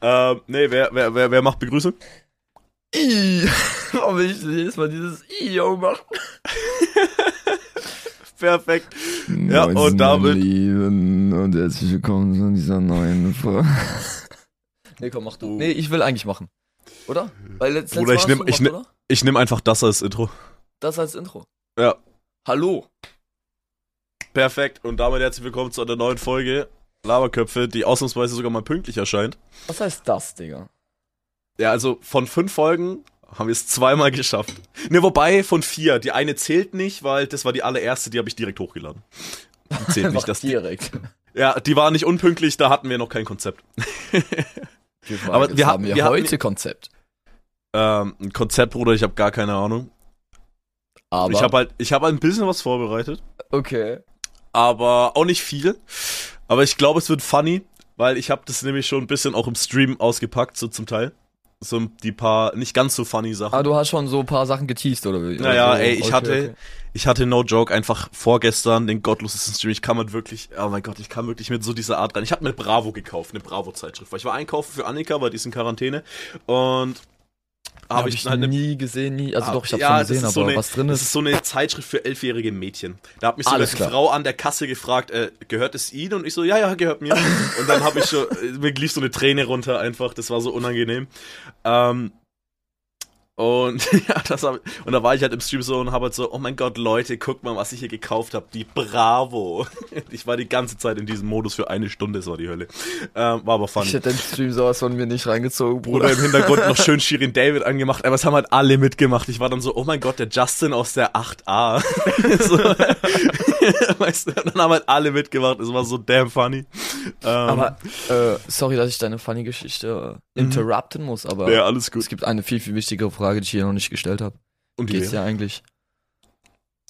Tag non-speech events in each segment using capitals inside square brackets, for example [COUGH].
Ähm, nee, wer, wer, wer, wer macht Begrüßung? I. [LAUGHS] Warum will ich jedes Mal dieses I-Yo machen? [LAUGHS] Perfekt. Ja, und damit. Lieben und herzlich willkommen zu dieser neuen Folge. [LAUGHS] Nee, komm, mach du. Oh. Nee, ich will eigentlich machen. Oder? Weil letzt, Bruder, letztes ich nehm- du ich gemacht, oder? Ich nehme einfach das als Intro. Das als Intro. Ja. Hallo. Perfekt. Und damit herzlich willkommen zu einer neuen Folge Laberköpfe, die ausnahmsweise sogar mal pünktlich erscheint. Was heißt das, Digga? Ja, also von fünf Folgen haben wir es zweimal geschafft. Ne, wobei von vier. Die eine zählt nicht, weil das war die allererste, die habe ich direkt hochgeladen. Die [LAUGHS] zählt nicht, die, direkt. ja, die war nicht unpünktlich, da hatten wir noch kein Konzept. [LAUGHS] Aber Aber wir haben hatten- wir wir hatten- heute Konzept. Ähm, ein Konzept, Bruder, ich habe gar keine Ahnung. Aber Ich habe halt, ich habe ein bisschen was vorbereitet, okay. aber auch nicht viel. Aber ich glaube, es wird funny, weil ich habe das nämlich schon ein bisschen auch im Stream ausgepackt, so zum Teil. So die paar nicht ganz so funny Sachen. Ah, du hast schon so ein paar Sachen geteased, oder wie? Naja, Also, ey, ich okay, hatte, okay. ich hatte no joke einfach vorgestern den gottlosesten Stream. Ich kam halt wirklich, oh mein Gott, ich kam wirklich mit so dieser Art rein. Ich habe mir Bravo gekauft, eine Bravo-Zeitschrift, weil ich war einkaufen für Annika, weil die ist in Quarantäne und habe Hab ich, ich halt nie gesehen, nie. Also Ah, doch, ich hab's ja, schon gesehen, ist aber so eine- was drin Das ist. ist so eine Zeitschrift für elfjährige Mädchen. Da hat mich so eine. Frau an der Kasse gefragt, äh, gehört es Ihnen? Und ich so, ja, ja, gehört mir. [LAUGHS] Und dann habe ich schon, äh, mir lief so eine Träne runter einfach. Das war so unangenehm. Ähm, und [LAUGHS] ja, das hab, und da war ich halt im Stream so und habe halt so, oh mein Gott, Leute, guckt mal, was ich hier gekauft habe. Die Bravo. [LAUGHS] Ich war die ganze Zeit in diesem Modus für eine Stunde, das war die Hölle. Ähm, war aber funny. Ich hätte den Stream sowas von mir nicht reingezogen, Bruder Bruder. im Hintergrund noch [LAUGHS] schön Shirin David angemacht, aber es haben halt alle mitgemacht. Ich war dann so, oh mein Gott, der Justin aus der 8a. so, [LAUGHS] weißt du, dann haben halt alle mitgemacht, es war so damn funny. Ähm, Aber, äh, sorry, dass ich deine funny Geschichte äh, interrupten muss, aber ja, alles gut. es gibt eine viel, viel wichtigere Frage, die ich hier noch nicht gestellt habe. Und Geht's die, ja eigentlich?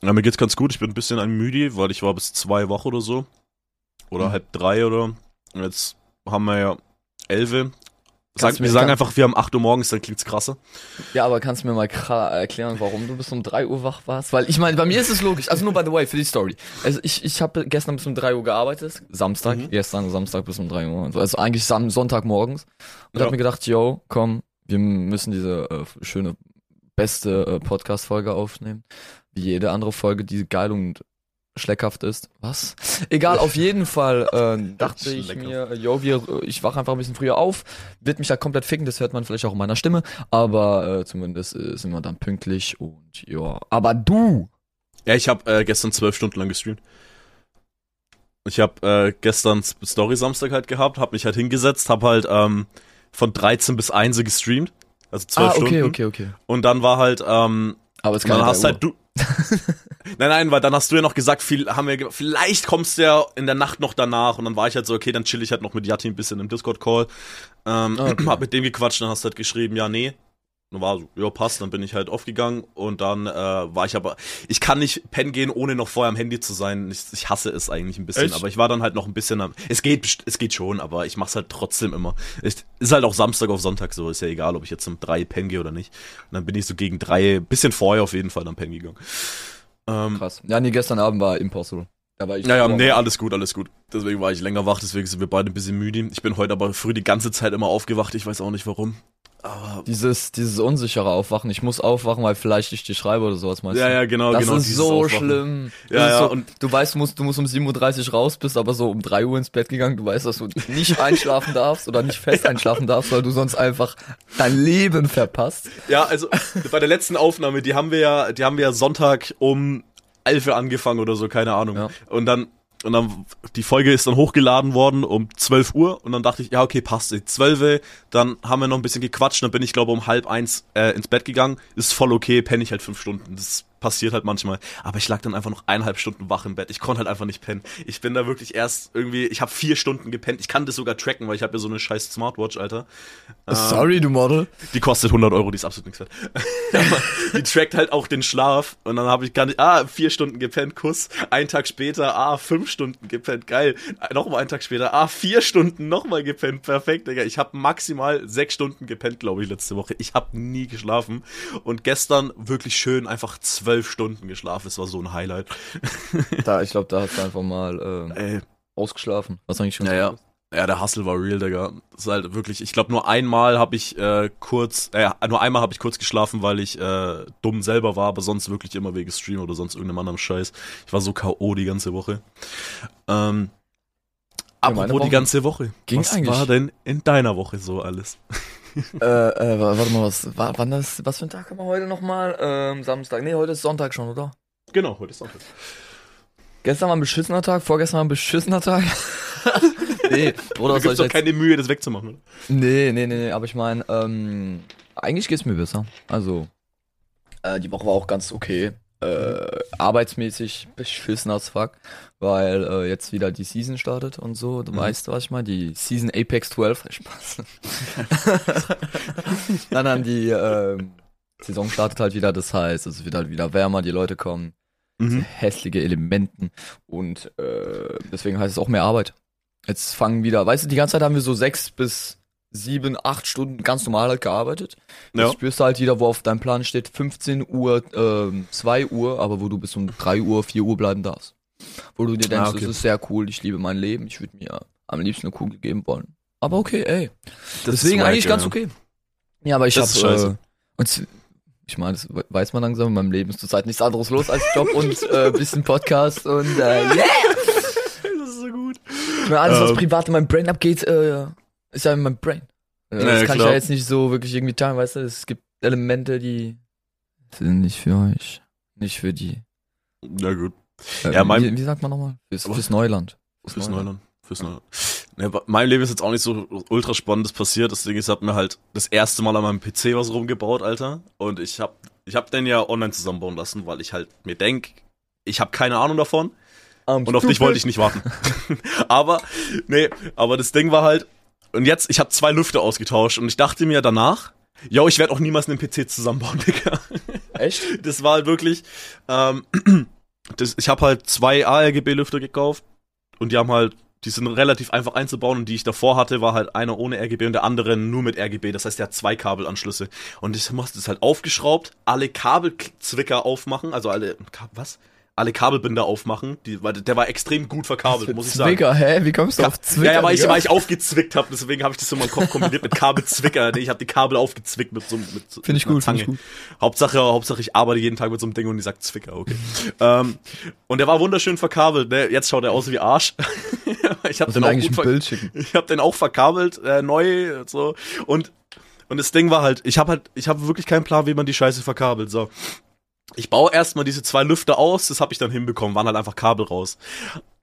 ja, mir geht's ganz gut. Ich bin ein bisschen ein müde, weil ich war bis zwei Wochen oder so. Oder Mhm. halb drei oder. Und jetzt haben wir ja elf. Sag, wir mir- sagen einfach, wir haben 8 Uhr morgens, dann klingt's krasser. Ja, aber kannst du mir mal erklären, warum du bis um 3 Uhr wach warst? Weil ich meine, bei mir ist es logisch. Also nur by the way, für die Story. Also ich, ich habe gestern bis um 3 Uhr gearbeitet. Samstag. Mhm. Gestern Samstag bis um 3 Uhr. so. Also eigentlich Sonntagmorgens. Und Ja. hab mir gedacht, yo, komm, wir müssen diese äh, schöne, beste äh, Podcast-Folge aufnehmen. Wie jede andere Folge, die geil und schleckhaft ist. Was? Egal, auf jeden Fall [LAUGHS] äh, dachte ich mir, yo, wir, ich wache einfach ein bisschen früher auf, wird mich da komplett ficken, das hört man vielleicht auch in meiner Stimme, aber äh, zumindest äh, sind wir dann pünktlich und ja. Aber du! Ja, ich habe äh, gestern zwölf Stunden lang gestreamt. Ich habe äh, gestern S- Story Samstag halt gehabt, habe mich halt hingesetzt, habe halt ähm, von 13 bis 1 gestreamt, also zwölf ah, okay, Stunden. okay, okay. Und dann war halt, ähm, Aber es dann kann hast halt du. Nein, nein, weil dann hast du ja noch gesagt, viel, haben wir, vielleicht kommst du ja in der Nacht noch danach. Und dann war ich halt so, okay, dann chill ich halt noch mit Yati ein bisschen im Discord-Call. Ähm, Ah, Okay. [CLEARS THROAT] hab mit dem gequatscht, dann hast du halt geschrieben, ja, nee. Dann war so, ja, passt, dann bin ich halt aufgegangen und dann äh, war ich aber, ich kann nicht pennen gehen, ohne noch vorher am Handy zu sein. Ich, ich hasse es eigentlich ein bisschen, Echt? aber ich war dann halt noch ein bisschen am, es geht, es geht schon, aber ich mach's halt trotzdem immer. Es ist halt auch Samstag auf Sonntag so, ist ja egal, ob ich jetzt um drei pennen gehe oder nicht. Und dann bin ich so gegen drei, bisschen vorher auf jeden Fall dann pennen gegangen. Ähm, Krass. Ja, nee, gestern Abend war Impossible. Da war ich naja, nee, alles gut, alles gut. Deswegen war ich länger wach, deswegen sind wir beide ein bisschen müde. Ich bin heute aber früh die ganze Zeit immer aufgewacht, ich weiß auch nicht warum. Aber Dieses, dieses unsichere Aufwachen. Ich muss aufwachen, weil vielleicht ich dir schreibe oder sowas, meinst ja, du? ja, genau, Das genau. ist so Aufwachen. schlimm. Ja, Das ja, so, und- du weißt, du musst, du musst um 7.30 Uhr raus bist, aber so um 3 Uhr ins Bett gegangen, du weißt, dass du nicht [LAUGHS] einschlafen darfst oder nicht fest einschlafen darfst, weil du sonst einfach dein Leben verpasst. Ja, also bei der letzten Aufnahme, die haben wir ja, die haben wir ja Sonntag um 11 Uhr angefangen oder so, keine Ahnung. Ja. Und dann und dann die Folge ist dann hochgeladen worden um 12 Uhr und dann dachte ich, ja, okay, passt. 12 Uhr, dann haben wir noch ein bisschen gequatscht, dann bin ich glaube um halb eins äh, ins Bett gegangen. Ist voll okay, penne ich halt fünf Stunden. Das passiert halt manchmal. Aber ich lag dann einfach noch eineinhalb Stunden wach im Bett. Ich konnte halt einfach nicht pennen. Ich bin da wirklich erst irgendwie, ich habe vier Stunden gepennt. Ich kann das sogar tracken, weil ich habe ja so eine scheiß Smartwatch, Alter. Ähm, Sorry, du Model. die kostet 100 Euro, die ist absolut nichts wert. [LAUGHS] Die trackt halt auch den Schlaf. Und dann habe ich gar nicht, ah, vier Stunden gepennt, Kuss. Ein Tag später, ah, fünf Stunden gepennt, geil. Nochmal einen Tag später, ah, vier Stunden nochmal gepennt, perfekt, Digga. Ich habe maximal sechs Stunden gepennt, glaube ich, letzte Woche. Ich habe nie geschlafen. Und gestern wirklich schön einfach zwölf Stunden geschlafen. Es war so ein Highlight. Da, ich glaube, da hast du einfach mal äh, ausgeschlafen. Was eigentlich schon Ja, ja. Der Hustle war real, Digga. Das ist halt wirklich, ich glaube nur einmal habe ich äh, kurz, äh, nur einmal habe ich kurz geschlafen, weil ich äh, dumm selber war, aber sonst wirklich immer wegen Stream oder sonst irgendeinem anderen Scheiß. Ich war so K.O. die ganze Woche. Ähm, Ja, apropos die ganze Woche. ging was eigentlich. war denn in deiner Woche so alles? [LAUGHS] [LAUGHS] äh, äh, wa- warte mal, was, wa- wann das, was für ein Tag haben wir heute nochmal? Ähm, Samstag. Nee, heute ist Sonntag schon, oder? Genau, heute ist Sonntag. Gestern war ein beschissener Tag, vorgestern war ein beschissener Tag. [LAUGHS] nee, Bruder, Da gibt's ich doch jetzt? keine Mühe, das wegzumachen. Oder? Nee, nee, nee, nee, aber ich meine, ähm, eigentlich geht's mir besser. Also, äh, die Woche war auch ganz okay. Äh, arbeitsmäßig beschissen als fuck, weil äh, jetzt wieder die Season startet und so. Du Mhm. weißt, was ich meine? Die Season Apex 12. [LAUGHS] Spaß. nein, nein, die ähm, Saison startet halt wieder. Das heißt, es wird halt wieder wärmer, die Leute kommen. Mhm. hässliche Elementen und äh, deswegen heißt es auch mehr Arbeit. Jetzt fangen wieder, weißt du, die ganze Zeit haben wir so sechs bis sieben, acht Stunden ganz normal halt gearbeitet. Ja. Jetzt spürst du halt wieder, wo auf deinem Plan steht 15 Uhr, ähm, 2 Uhr, aber wo du bis um 3 Uhr, 4 Uhr bleiben darfst. Wo du dir denkst, Ah, okay. das ist sehr cool, ich liebe mein Leben, ich würde mir am liebsten eine Kugel geben wollen. Aber okay, ey. Das Deswegen eigentlich ganz okay. Ja, aber ich Das äh, und ich meine, das we- weiß man langsam, in meinem Leben ist zurzeit nichts anderes los als Job und äh, [LAUGHS] bisschen Podcast und äh, yeah! Das ist so gut. Ich meine, alles, was Ähm. privat in meinem Brain abgeht, äh, ist ja in meinem Brain. Äh, Ja, das kann ich klar. ja jetzt nicht so wirklich irgendwie teilen, weißt du? Es gibt Elemente, die sind nicht für euch, nicht für die. Na gut. Ja, mein- wie, wie sagt man nochmal? Fürs, fürs Neuland. Fürs Neuland. Fürs Neuland. Ne, bei- mein Leben ist jetzt auch nicht so ultra spannendes passiert, deswegen ich hab mir halt das erste Mal an meinem PC was rumgebaut, Alter. Und ich hab, ich hab den ja online zusammenbauen lassen, weil ich halt mir denk, ich habe keine Ahnung davon und auf dich wollte ich nicht warten. [LAUGHS] aber, nee, aber das Ding war halt, und jetzt, ich habe zwei Lüfter ausgetauscht und ich dachte mir danach, yo, ich werde auch niemals einen PC zusammenbauen, [LAUGHS] Digga. Echt? Das war halt wirklich, ähm, das, ich habe halt zwei ARGB-Lüfter gekauft und die haben halt, die sind relativ einfach einzubauen und die ich davor hatte, war halt einer ohne RGB und der andere nur mit RGB. Das heißt, der hat zwei Kabelanschlüsse. Und ich musste das halt aufgeschraubt, alle Kabelzwicker aufmachen, also alle, was? Alle Kabelbinder aufmachen, die, weil der war extrem gut verkabelt, muss ich sagen. Zwicker, hä? Wie kommst du auf Zwicker? ja, ja, weil ich, weil ich aufgezwickt habe, deswegen habe ich das so in meinem Kopf kombiniert mit Kabelzwicker. Nee, ich habe die Kabel aufgezwickt mit so mit so Find ich gut, find ich gut. Hauptsache, Hauptsache ich arbeite jeden Tag mit so einem Ding und die sagt Zwicker, okay. ähm, und der war wunderschön verkabelt, ne? Jetzt schaut er aus wie Arsch. [LAUGHS] ich habe den auch gut Bild schicken. ich habe den auch verkabelt, äh, neu so und und das Ding war halt, ich habe halt ich habe wirklich keinen Plan, wie man die Scheiße verkabelt, so. Ich baue erstmal diese zwei Lüfter aus, das habe ich dann hinbekommen, waren halt einfach Kabel raus.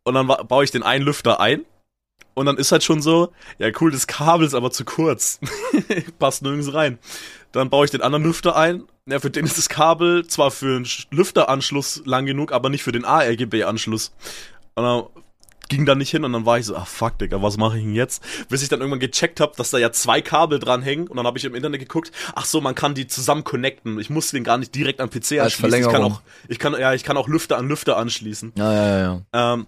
Und dann baue ich den einen Lüfter ein und dann ist halt schon so, ja cool, das Kabel ist aber zu kurz. [LAUGHS] Passt nirgends rein. Dann baue ich den anderen Lüfter ein. Ja, für den ist das Kabel zwar für einen Sch- Lüfteranschluss lang genug, aber nicht für den ARGB-Anschluss. Und dann ging da nicht hin und dann war ich so, ah fuck, Digga, was mache ich denn jetzt? Bis ich dann irgendwann gecheckt habe, dass da ja zwei Kabel dran hängen und dann habe ich im Internet geguckt, ach so, man kann die zusammen connecten. Ich muss den gar nicht direkt am PC Als anschließen. Ich kann auch, ich kann, ja, ich kann auch Lüfter an Lüfter anschließen. Ja, ja, ja, ja. Ähm,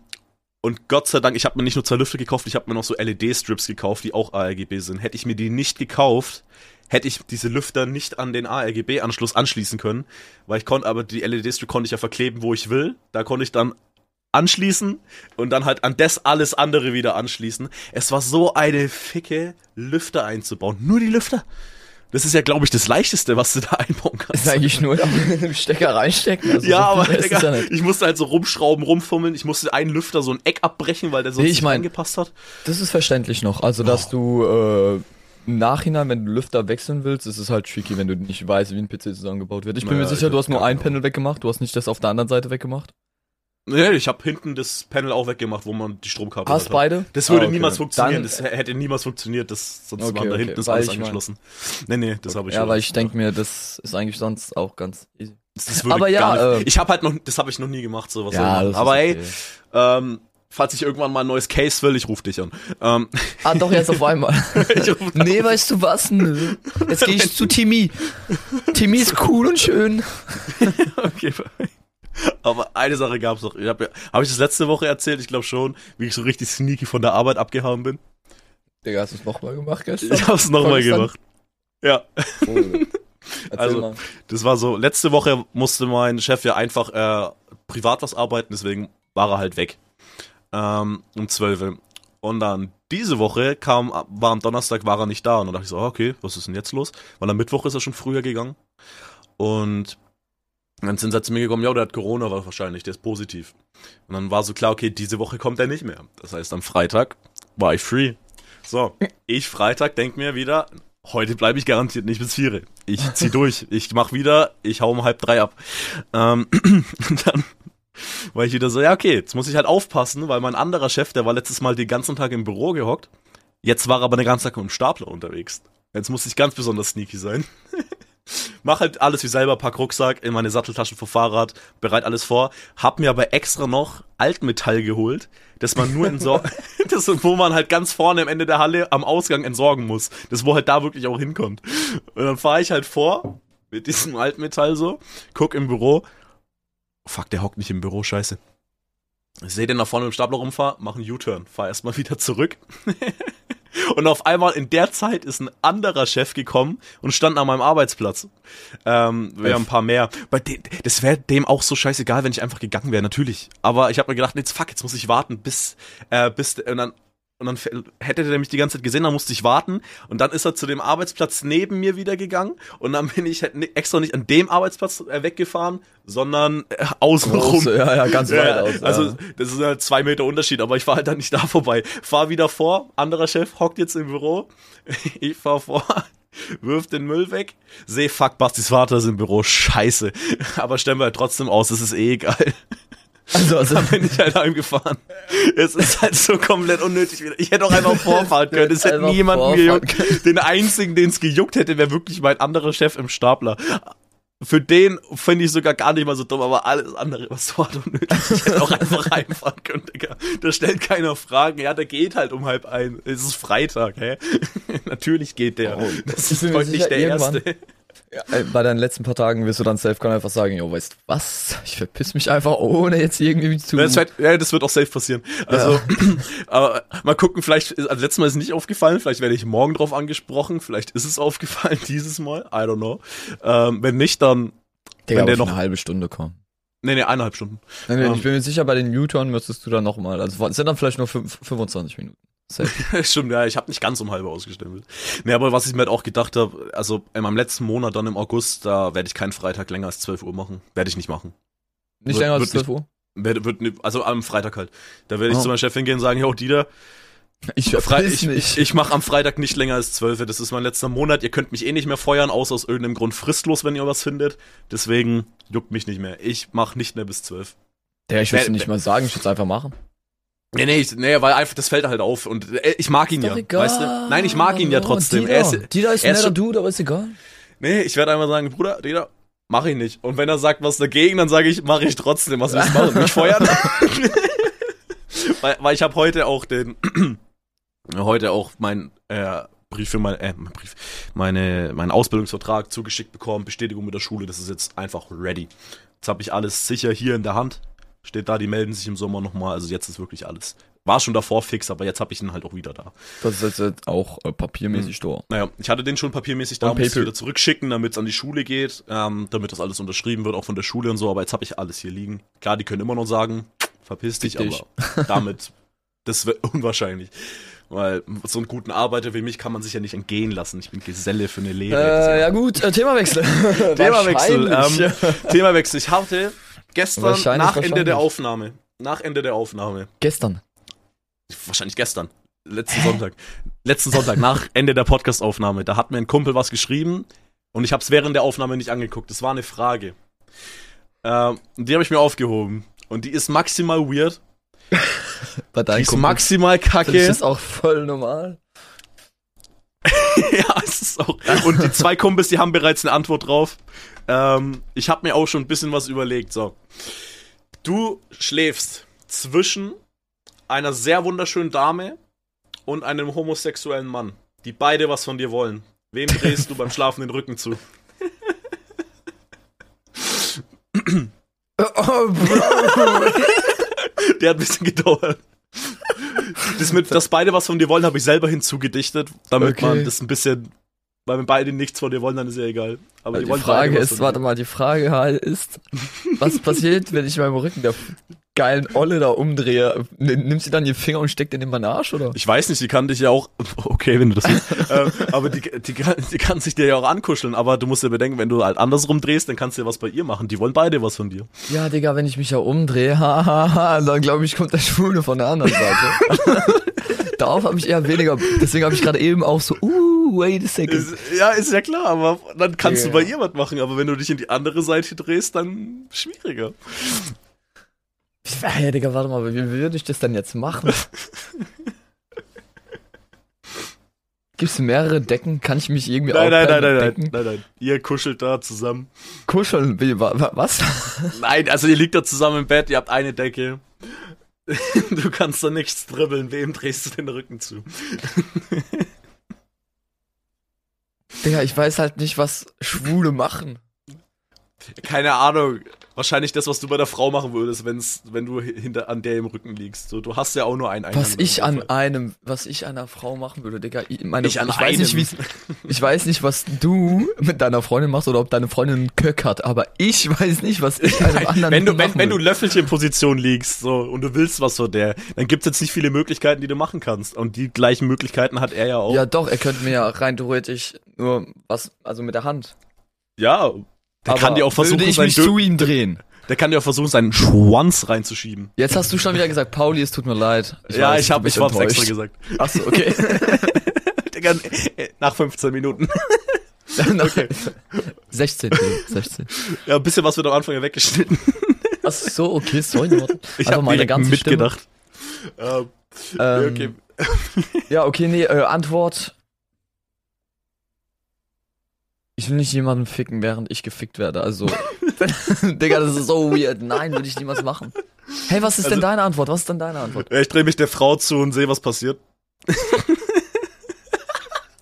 und Gott sei Dank, ich habe mir nicht nur zwei Lüfter gekauft, ich habe mir noch so LED-Strips gekauft, die auch ARGB sind. Hätte ich mir die nicht gekauft, hätte ich diese Lüfter nicht an den ARGB-Anschluss anschließen können, weil ich konnte, aber die LED-Strip konnte ich ja verkleben, wo ich will. Da konnte ich dann anschließen und dann halt an das alles andere wieder anschließen. Es war so eine ficke Lüfter einzubauen. Nur die Lüfter. Das ist ja, glaube ich, das leichteste, was du da [LAUGHS] einbauen kannst. Ist eigentlich nur [LAUGHS] einen Stecker reinstecken. Also ja, aber Digga, ja nicht. ich musste halt so rumschrauben, rumfummeln. Ich musste einen Lüfter so ein Eck abbrechen, weil der sonst Nee, ich nicht mein- angepasst hat. Das ist verständlich noch. Also, dass du äh, im Nachhinein, wenn du Lüfter wechseln willst, ist es halt tricky, wenn du nicht weißt, wie ein PC zusammengebaut wird. Ich bin Naja, mir sicher, ich du hast nur ein Panel weggemacht, du hast nicht das auf der anderen Seite weggemacht. Nee, ich habe hinten das Panel auch weggemacht, wo man die Stromkabel Hast hat. beide? Das würde Ah, okay. niemals funktionieren. Dann- das hätte niemals funktioniert. Das, sonst Okay, waren da okay, hinten ist weil alles ich mein- angeschlossen. nee, nee, das habe ich Ja, schon. weil ich denke mir, das ist eigentlich sonst auch ganz easy. Das, das würde aber ja, äh, Ich habe halt noch, das habe ich noch nie gemacht, sowas. Ja, machen. aber ist ey, okay. ähm, falls ich irgendwann mal ein neues Case will, ich rufe dich an. Ähm, Ah, doch, jetzt auf einmal. [LAUGHS] nee, weißt du was? Nö. Jetzt gehe ich [LAUGHS] zu Timmy. Timmy ist cool und schön. [LAUGHS] okay. Aber eine Sache gab's noch. Ich habe hab ich das letzte Woche erzählt? Ich glaube schon, wie ich so richtig sneaky von der Arbeit abgehauen bin. Digga, hast du es nochmal gemacht gestern? Ich hab's nochmal Vorgestern? gemacht. Ja, Oh, Also- mal. das war so. Letzte Woche musste mein Chef ja einfach äh, privat was arbeiten, deswegen war er halt weg. Ähm, um 12 Uhr. Und dann diese Woche kam, war am Donnerstag war er nicht da und dann dachte ich so, okay, was ist denn jetzt los? Weil am Mittwoch ist er schon früher gegangen und dann sind sie zu mir gekommen, ja, der hat Corona war wahrscheinlich, der ist positiv. Und dann war so klar, okay, diese Woche kommt er nicht mehr. Das heißt, am Freitag war ich free. So, ich Freitag denk mir wieder, heute bleibe ich garantiert nicht bis vier. Ich zieh durch. [LAUGHS] Ich mach wieder, ich hau um halb drei ab. Ähm, [CLEARS THROAT] dann war ich wieder so, ja, okay, jetzt muss ich halt aufpassen, weil mein anderer Chef, der war letztes Mal den ganzen Tag im Büro gehockt. Jetzt war er aber den ganzen Tag mit dem Stapler unterwegs. Jetzt muss ich ganz besonders sneaky sein. [LAUGHS] Mach halt alles wie selber, pack Rucksack in meine Satteltaschen für Fahrrad, bereit alles vor. Hab mir aber extra noch Altmetall geholt, dass man nur entsorgen, [LAUGHS] [LAUGHS] das, wo man halt ganz vorne am Ende der Halle am Ausgang entsorgen muss. Das wo halt da wirklich auch hinkommt. Und dann fahre ich halt vor mit diesem Altmetall so, guck im Büro. Fuck, der hockt nicht im Büro, scheiße. Ich sehe den nach vorne im Stapler rumfahren, mach einen U-Turn, fahr erstmal [LAUGHS] wieder zurück. Und auf einmal in der Zeit ist ein anderer Chef gekommen und stand an meinem Arbeitsplatz. Ähm, haben ein paar mehr. Bei dem, das wäre dem auch so scheißegal, wenn ich einfach gegangen wäre, natürlich. Aber ich habe mir gedacht, jetzt fuck, jetzt muss ich warten, bis, äh, bis, und dann und dann hätte der mich die ganze Zeit gesehen, dann musste ich warten. Und dann ist er zu dem Arbeitsplatz neben mir wieder gegangen. Und dann bin ich halt extra nicht an dem Arbeitsplatz äh, weggefahren, sondern äh, außenrum. Ja, ja, ganz weit ja, aus. Also, ja. das ist halt zwei Meter Unterschied, aber ich war halt dann nicht da vorbei. Fahr wieder vor, anderer Chef hockt jetzt im Büro. [LAUGHS] Ich fahr vor, [LAUGHS] wirf den Müll weg, seh, fuck, Bastis Vater ist im Büro, scheiße. [LAUGHS] Aber stellen wir halt trotzdem aus, es ist eh egal. Also, also dann bin ich halt heimgefahren. Es ist halt so komplett unnötig wieder. Ich hätte auch einfach vorfahren können. Es hätte niemand mir juckt. Den einzigen, den es gejuckt hätte, wäre wirklich mein anderer Chef im Stapler. Für den finde ich sogar gar nicht mal so dumm, aber alles andere was so hart unnötig. Ich hätte auch einfach [LAUGHS] reinfahren können, Digga. Da stellt keiner Fragen. Ja, der geht halt um halb ein. Es ist Freitag, hä? [LAUGHS] Natürlich geht der. Oh, das ist heute nicht der Erste. Ja, bei deinen letzten paar Tagen wirst du dann safe einfach sagen, jo, weißt was? Ich verpiss mich einfach, ohne jetzt irgendwie zu. Das wird, ja, das wird auch safe passieren. Also, ja. [CLEARS THROAT] aber mal gucken, vielleicht, also letztes Mal ist es nicht aufgefallen, vielleicht werde ich morgen drauf angesprochen, vielleicht ist es [LAUGHS] aufgefallen dieses Mal, I don't know. Ähm, wenn nicht, dann, Digga, wenn der noch eine halbe Stunde kommt. Nee, nee, eineinhalb Stunden. Nee, nee, um, ich bin mir sicher, bei den U-Turn müsstest du dann nochmal, also es sind dann vielleicht nur 5, 25 Minuten. [LAUGHS] Stimmt, ja, ich habe nicht ganz um halbe ausgestempelt. Nee, aber was ich mir halt auch gedacht habe, also in meinem letzten Monat, dann im August, da werde ich keinen Freitag länger als 12 Uhr machen. Werde ich nicht machen. Nicht wird, länger als 12 Uhr? Wird, wird, also am Freitag halt. Da werde ich oh. zu meinem Chef hingehen und sagen, yo, Dieter, ich, Fre ich, ich, ich mache am Freitag nicht länger als 12. Das ist mein letzter Monat. Ihr könnt mich eh nicht mehr feuern, außer aus irgendeinem Grund fristlos, wenn ihr was findet. Deswegen juckt mich nicht mehr. Ich mache nicht mehr bis 12. Ja, ich würde nicht mal sagen, ich würde es einfach machen. Nee, nee, ich, nee, weil einfach das fällt halt auf und äh, ich mag ihn ja, egal. weißt du? Nein, ich mag ihn ja trotzdem. Dieter, er ist, Dieter ist ein netter Dude, aber ist egal. Nee, ich werde einfach sagen, Bruder, Dieter, mach ich nicht. Und wenn er sagt was dagegen, dann sage ich, mach ich trotzdem. Was willst du machen? Mich feuern? [LAUGHS] [LAUGHS] weil, weil ich habe heute auch den [CLEARS THROAT] heute auch mein äh, Brief für mein, äh, mein Brief, meine, meinen Ausbildungsvertrag zugeschickt bekommen, Bestätigung mit der Schule, das ist jetzt einfach ready. Jetzt habe ich alles sicher hier in der Hand steht da, die melden sich im Sommer nochmal. Also jetzt ist wirklich alles. War schon davor fix, aber jetzt habe ich ihn halt auch wieder da. Das ist jetzt auch äh, papiermäßig hm. da. Naja, ich hatte den schon papiermäßig da, muss wieder zurückschicken, damit es an die Schule geht, ähm, damit das alles unterschrieben wird, auch von der Schule und so, aber jetzt habe ich alles hier liegen. Klar, die können immer noch sagen, verpiss dich, dich. aber [LAUGHS] damit, das wird unwahrscheinlich. Weil so einen guten Arbeiter wie mich kann man sich ja nicht entgehen lassen. Ich bin Geselle für eine Lehre. Äh, ja gut, äh, Themawechsel. [LAUGHS] [LAUGHS] Themawechsel. Ähm, Themawechsel. Ich hatte Gestern, nach Ende der Aufnahme. Nach Ende der Aufnahme. Gestern. Wahrscheinlich gestern. Letzten Hä? Sonntag. Letzten Sonntag, nach [LAUGHS] Ende der Podcastaufnahme. Da hat mir ein Kumpel was geschrieben und ich habe es während der Aufnahme nicht angeguckt. Das war eine Frage. Ähm, die habe ich mir aufgehoben. Und die ist maximal weird. [LAUGHS] Bei die ist Kumpel. maximal kacke. Das ist auch voll normal. [LAUGHS] ja, es ist auch. Und die zwei Kumpels, die haben bereits eine Antwort drauf. Ähm, ich habe mir auch schon ein bisschen was überlegt. So, du schläfst zwischen einer sehr wunderschönen Dame und einem homosexuellen Mann, die beide was von dir wollen. Wem drehst du beim Schlafen den Rücken zu? oh. [LAUGHS] [LAUGHS] Der hat ein bisschen gedauert. Das mit, dass beide was von dir wollen, habe ich selber hinzugedichtet, damit okay. man das ein bisschen weil wenn beide nichts von dir wollen, dann ist ja egal. Aber also die, die Frage ist, warte mal, die Frage halt ist, [LAUGHS] was passiert, wenn ich meinem Rücken da geilen Olle da umdrehe, nimmt sie dann ihr Finger und steckt den in den Arsch, oder? Ich weiß nicht, die kann dich ja auch, [LAUGHS] okay, wenn du das willst, [LAUGHS] ähm, aber die, die, kann, die kann sich dir ja auch ankuscheln, aber du musst dir bedenken, wenn du halt andersrum drehst, dann kannst du ja was bei ihr machen. Die wollen beide was von dir. Ja, Digga, wenn ich mich ja umdrehe, hahaha, dann glaube ich, kommt der Schwule von der anderen Seite. Darauf habe ich eher weniger, deswegen habe ich gerade eben auch so, uh, wait a second. Ist, ja, ist ja klar, aber dann kannst Ja. du bei ihr was machen, aber wenn du dich in die andere Seite drehst, dann schwieriger. Hey, Digga, warte mal, wie, würde ich das denn jetzt machen? [LAUGHS] Gibt's mehrere Decken? Kann ich mich irgendwie Nein, nein, nein, nein, nein, Decken? nein, nein. Ihr kuschelt da zusammen. Kuscheln, was? Nein, also ihr liegt da zusammen im Bett, ihr habt eine Decke. [LAUGHS] Du kannst da nichts dribbeln, wem drehst du den Rücken zu? Digga, ich weiß halt nicht, was Schwule machen. Keine Ahnung. Wahrscheinlich das, was du bei der Frau machen würdest, wenn's, wenn du hinter an der im Rücken liegst. So, du hast ja auch nur einen Eingang. Was ich an einem, was ich einer Frau machen würde, Digga. Ich, meine, Ich ich weiß nicht, wie's, ich weiß nicht, was du mit deiner Freundin machst oder ob deine Freundin einen Köck hat, aber ich weiß nicht, was ich einem anderen wenn du, wenn, wenn du. Löffelchen-Position liegst, so, und du willst was von der, dann gibt's jetzt nicht viele Möglichkeiten, die du machen kannst. Und die gleichen Möglichkeiten hat er ja auch. Ja, doch, er könnte mir ja rein theoretisch nur was, also mit der Hand. Ja, der Aber kann dir auch versuchen, würde ich seinen mich zu ihm drehen. der kann dir auch versuchen, seinen Schwanz reinzuschieben. Jetzt hast du schon wieder gesagt, Pauli, es tut mir leid. ja, weiß, ich du hab, bist ich hab's extra gesagt. Achso, okay. [LAUGHS] Digga, äh, nach 15 Minuten. [LAUGHS] okay. 16, nee, 16. Ja, ein bisschen was wird am Anfang ja weggeschnitten. Ach so, okay, sorry. [LAUGHS] Ich habe meine ganze mitgedacht. Ähm, Ähm, okay. Ja, okay, nee, äh, Antwort. Ich will nicht jemanden ficken, während ich gefickt werde. Also, [LAUGHS] Digga, das ist so weird. Nein, würde ich niemals machen. Hey, was ist denn Also- deine Antwort? Was ist denn deine Antwort? Ich drehe mich der Frau zu und sehe, was passiert. [LAUGHS]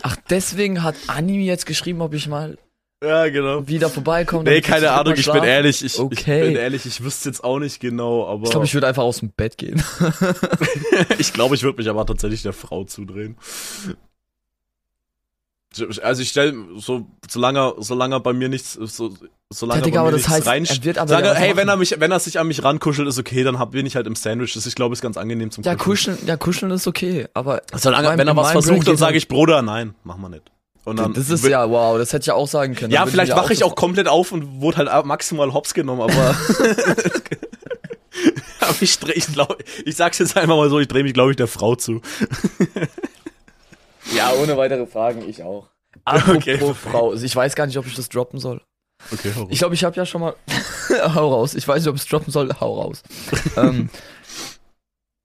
Ach, deswegen hat Anime jetzt geschrieben, ob ich mal Ja, genau. wieder vorbeikomme. Nee, keine ich Ahnung, ich bin ehrlich, ich, Okay. ich bin ehrlich, ich wüsste jetzt auch nicht genau, aber Ich glaube, ich würde einfach aus dem Bett gehen. [LAUGHS] ich, glaube, ich würde mich aber tatsächlich der Frau zudrehen. Also ich stelle so solange solange bei mir nichts so solange Ja, Digga, bei mir nichts heißt, rein er sage, hey, wenn er mich wenn er sich an mich rankuschelt ist okay, dann hab, bin ich halt im Sandwich. Das ist glaube ich ganz angenehm zum Ja, Kuscheln. ja, kuscheln ist okay, aber Solange mein- wenn er was versucht, dann sage halt- ich Bruder, nein, mach mal nicht. Und dann das ist ja wow, das hätte ich ja auch sagen können. Ja, vielleicht wache ich auch komplett auf und wurde halt maximal hops genommen, aber. [LAUGHS] [LAUGHS] aber ich ich glaube, ich sag's jetzt einfach mal so, ich drehe mich, glaube ich, der Frau zu. [LAUGHS] Ja, ohne weitere Fragen, ich auch. [LAUGHS] Apropos Okay. Frau, ich weiß gar nicht, ob ich das droppen soll. Okay, Ich glaube, ich habe ja schon mal. [LAUGHS] hau raus. Ich weiß nicht, ob ich es droppen soll. Hau raus. [LAUGHS] ähm,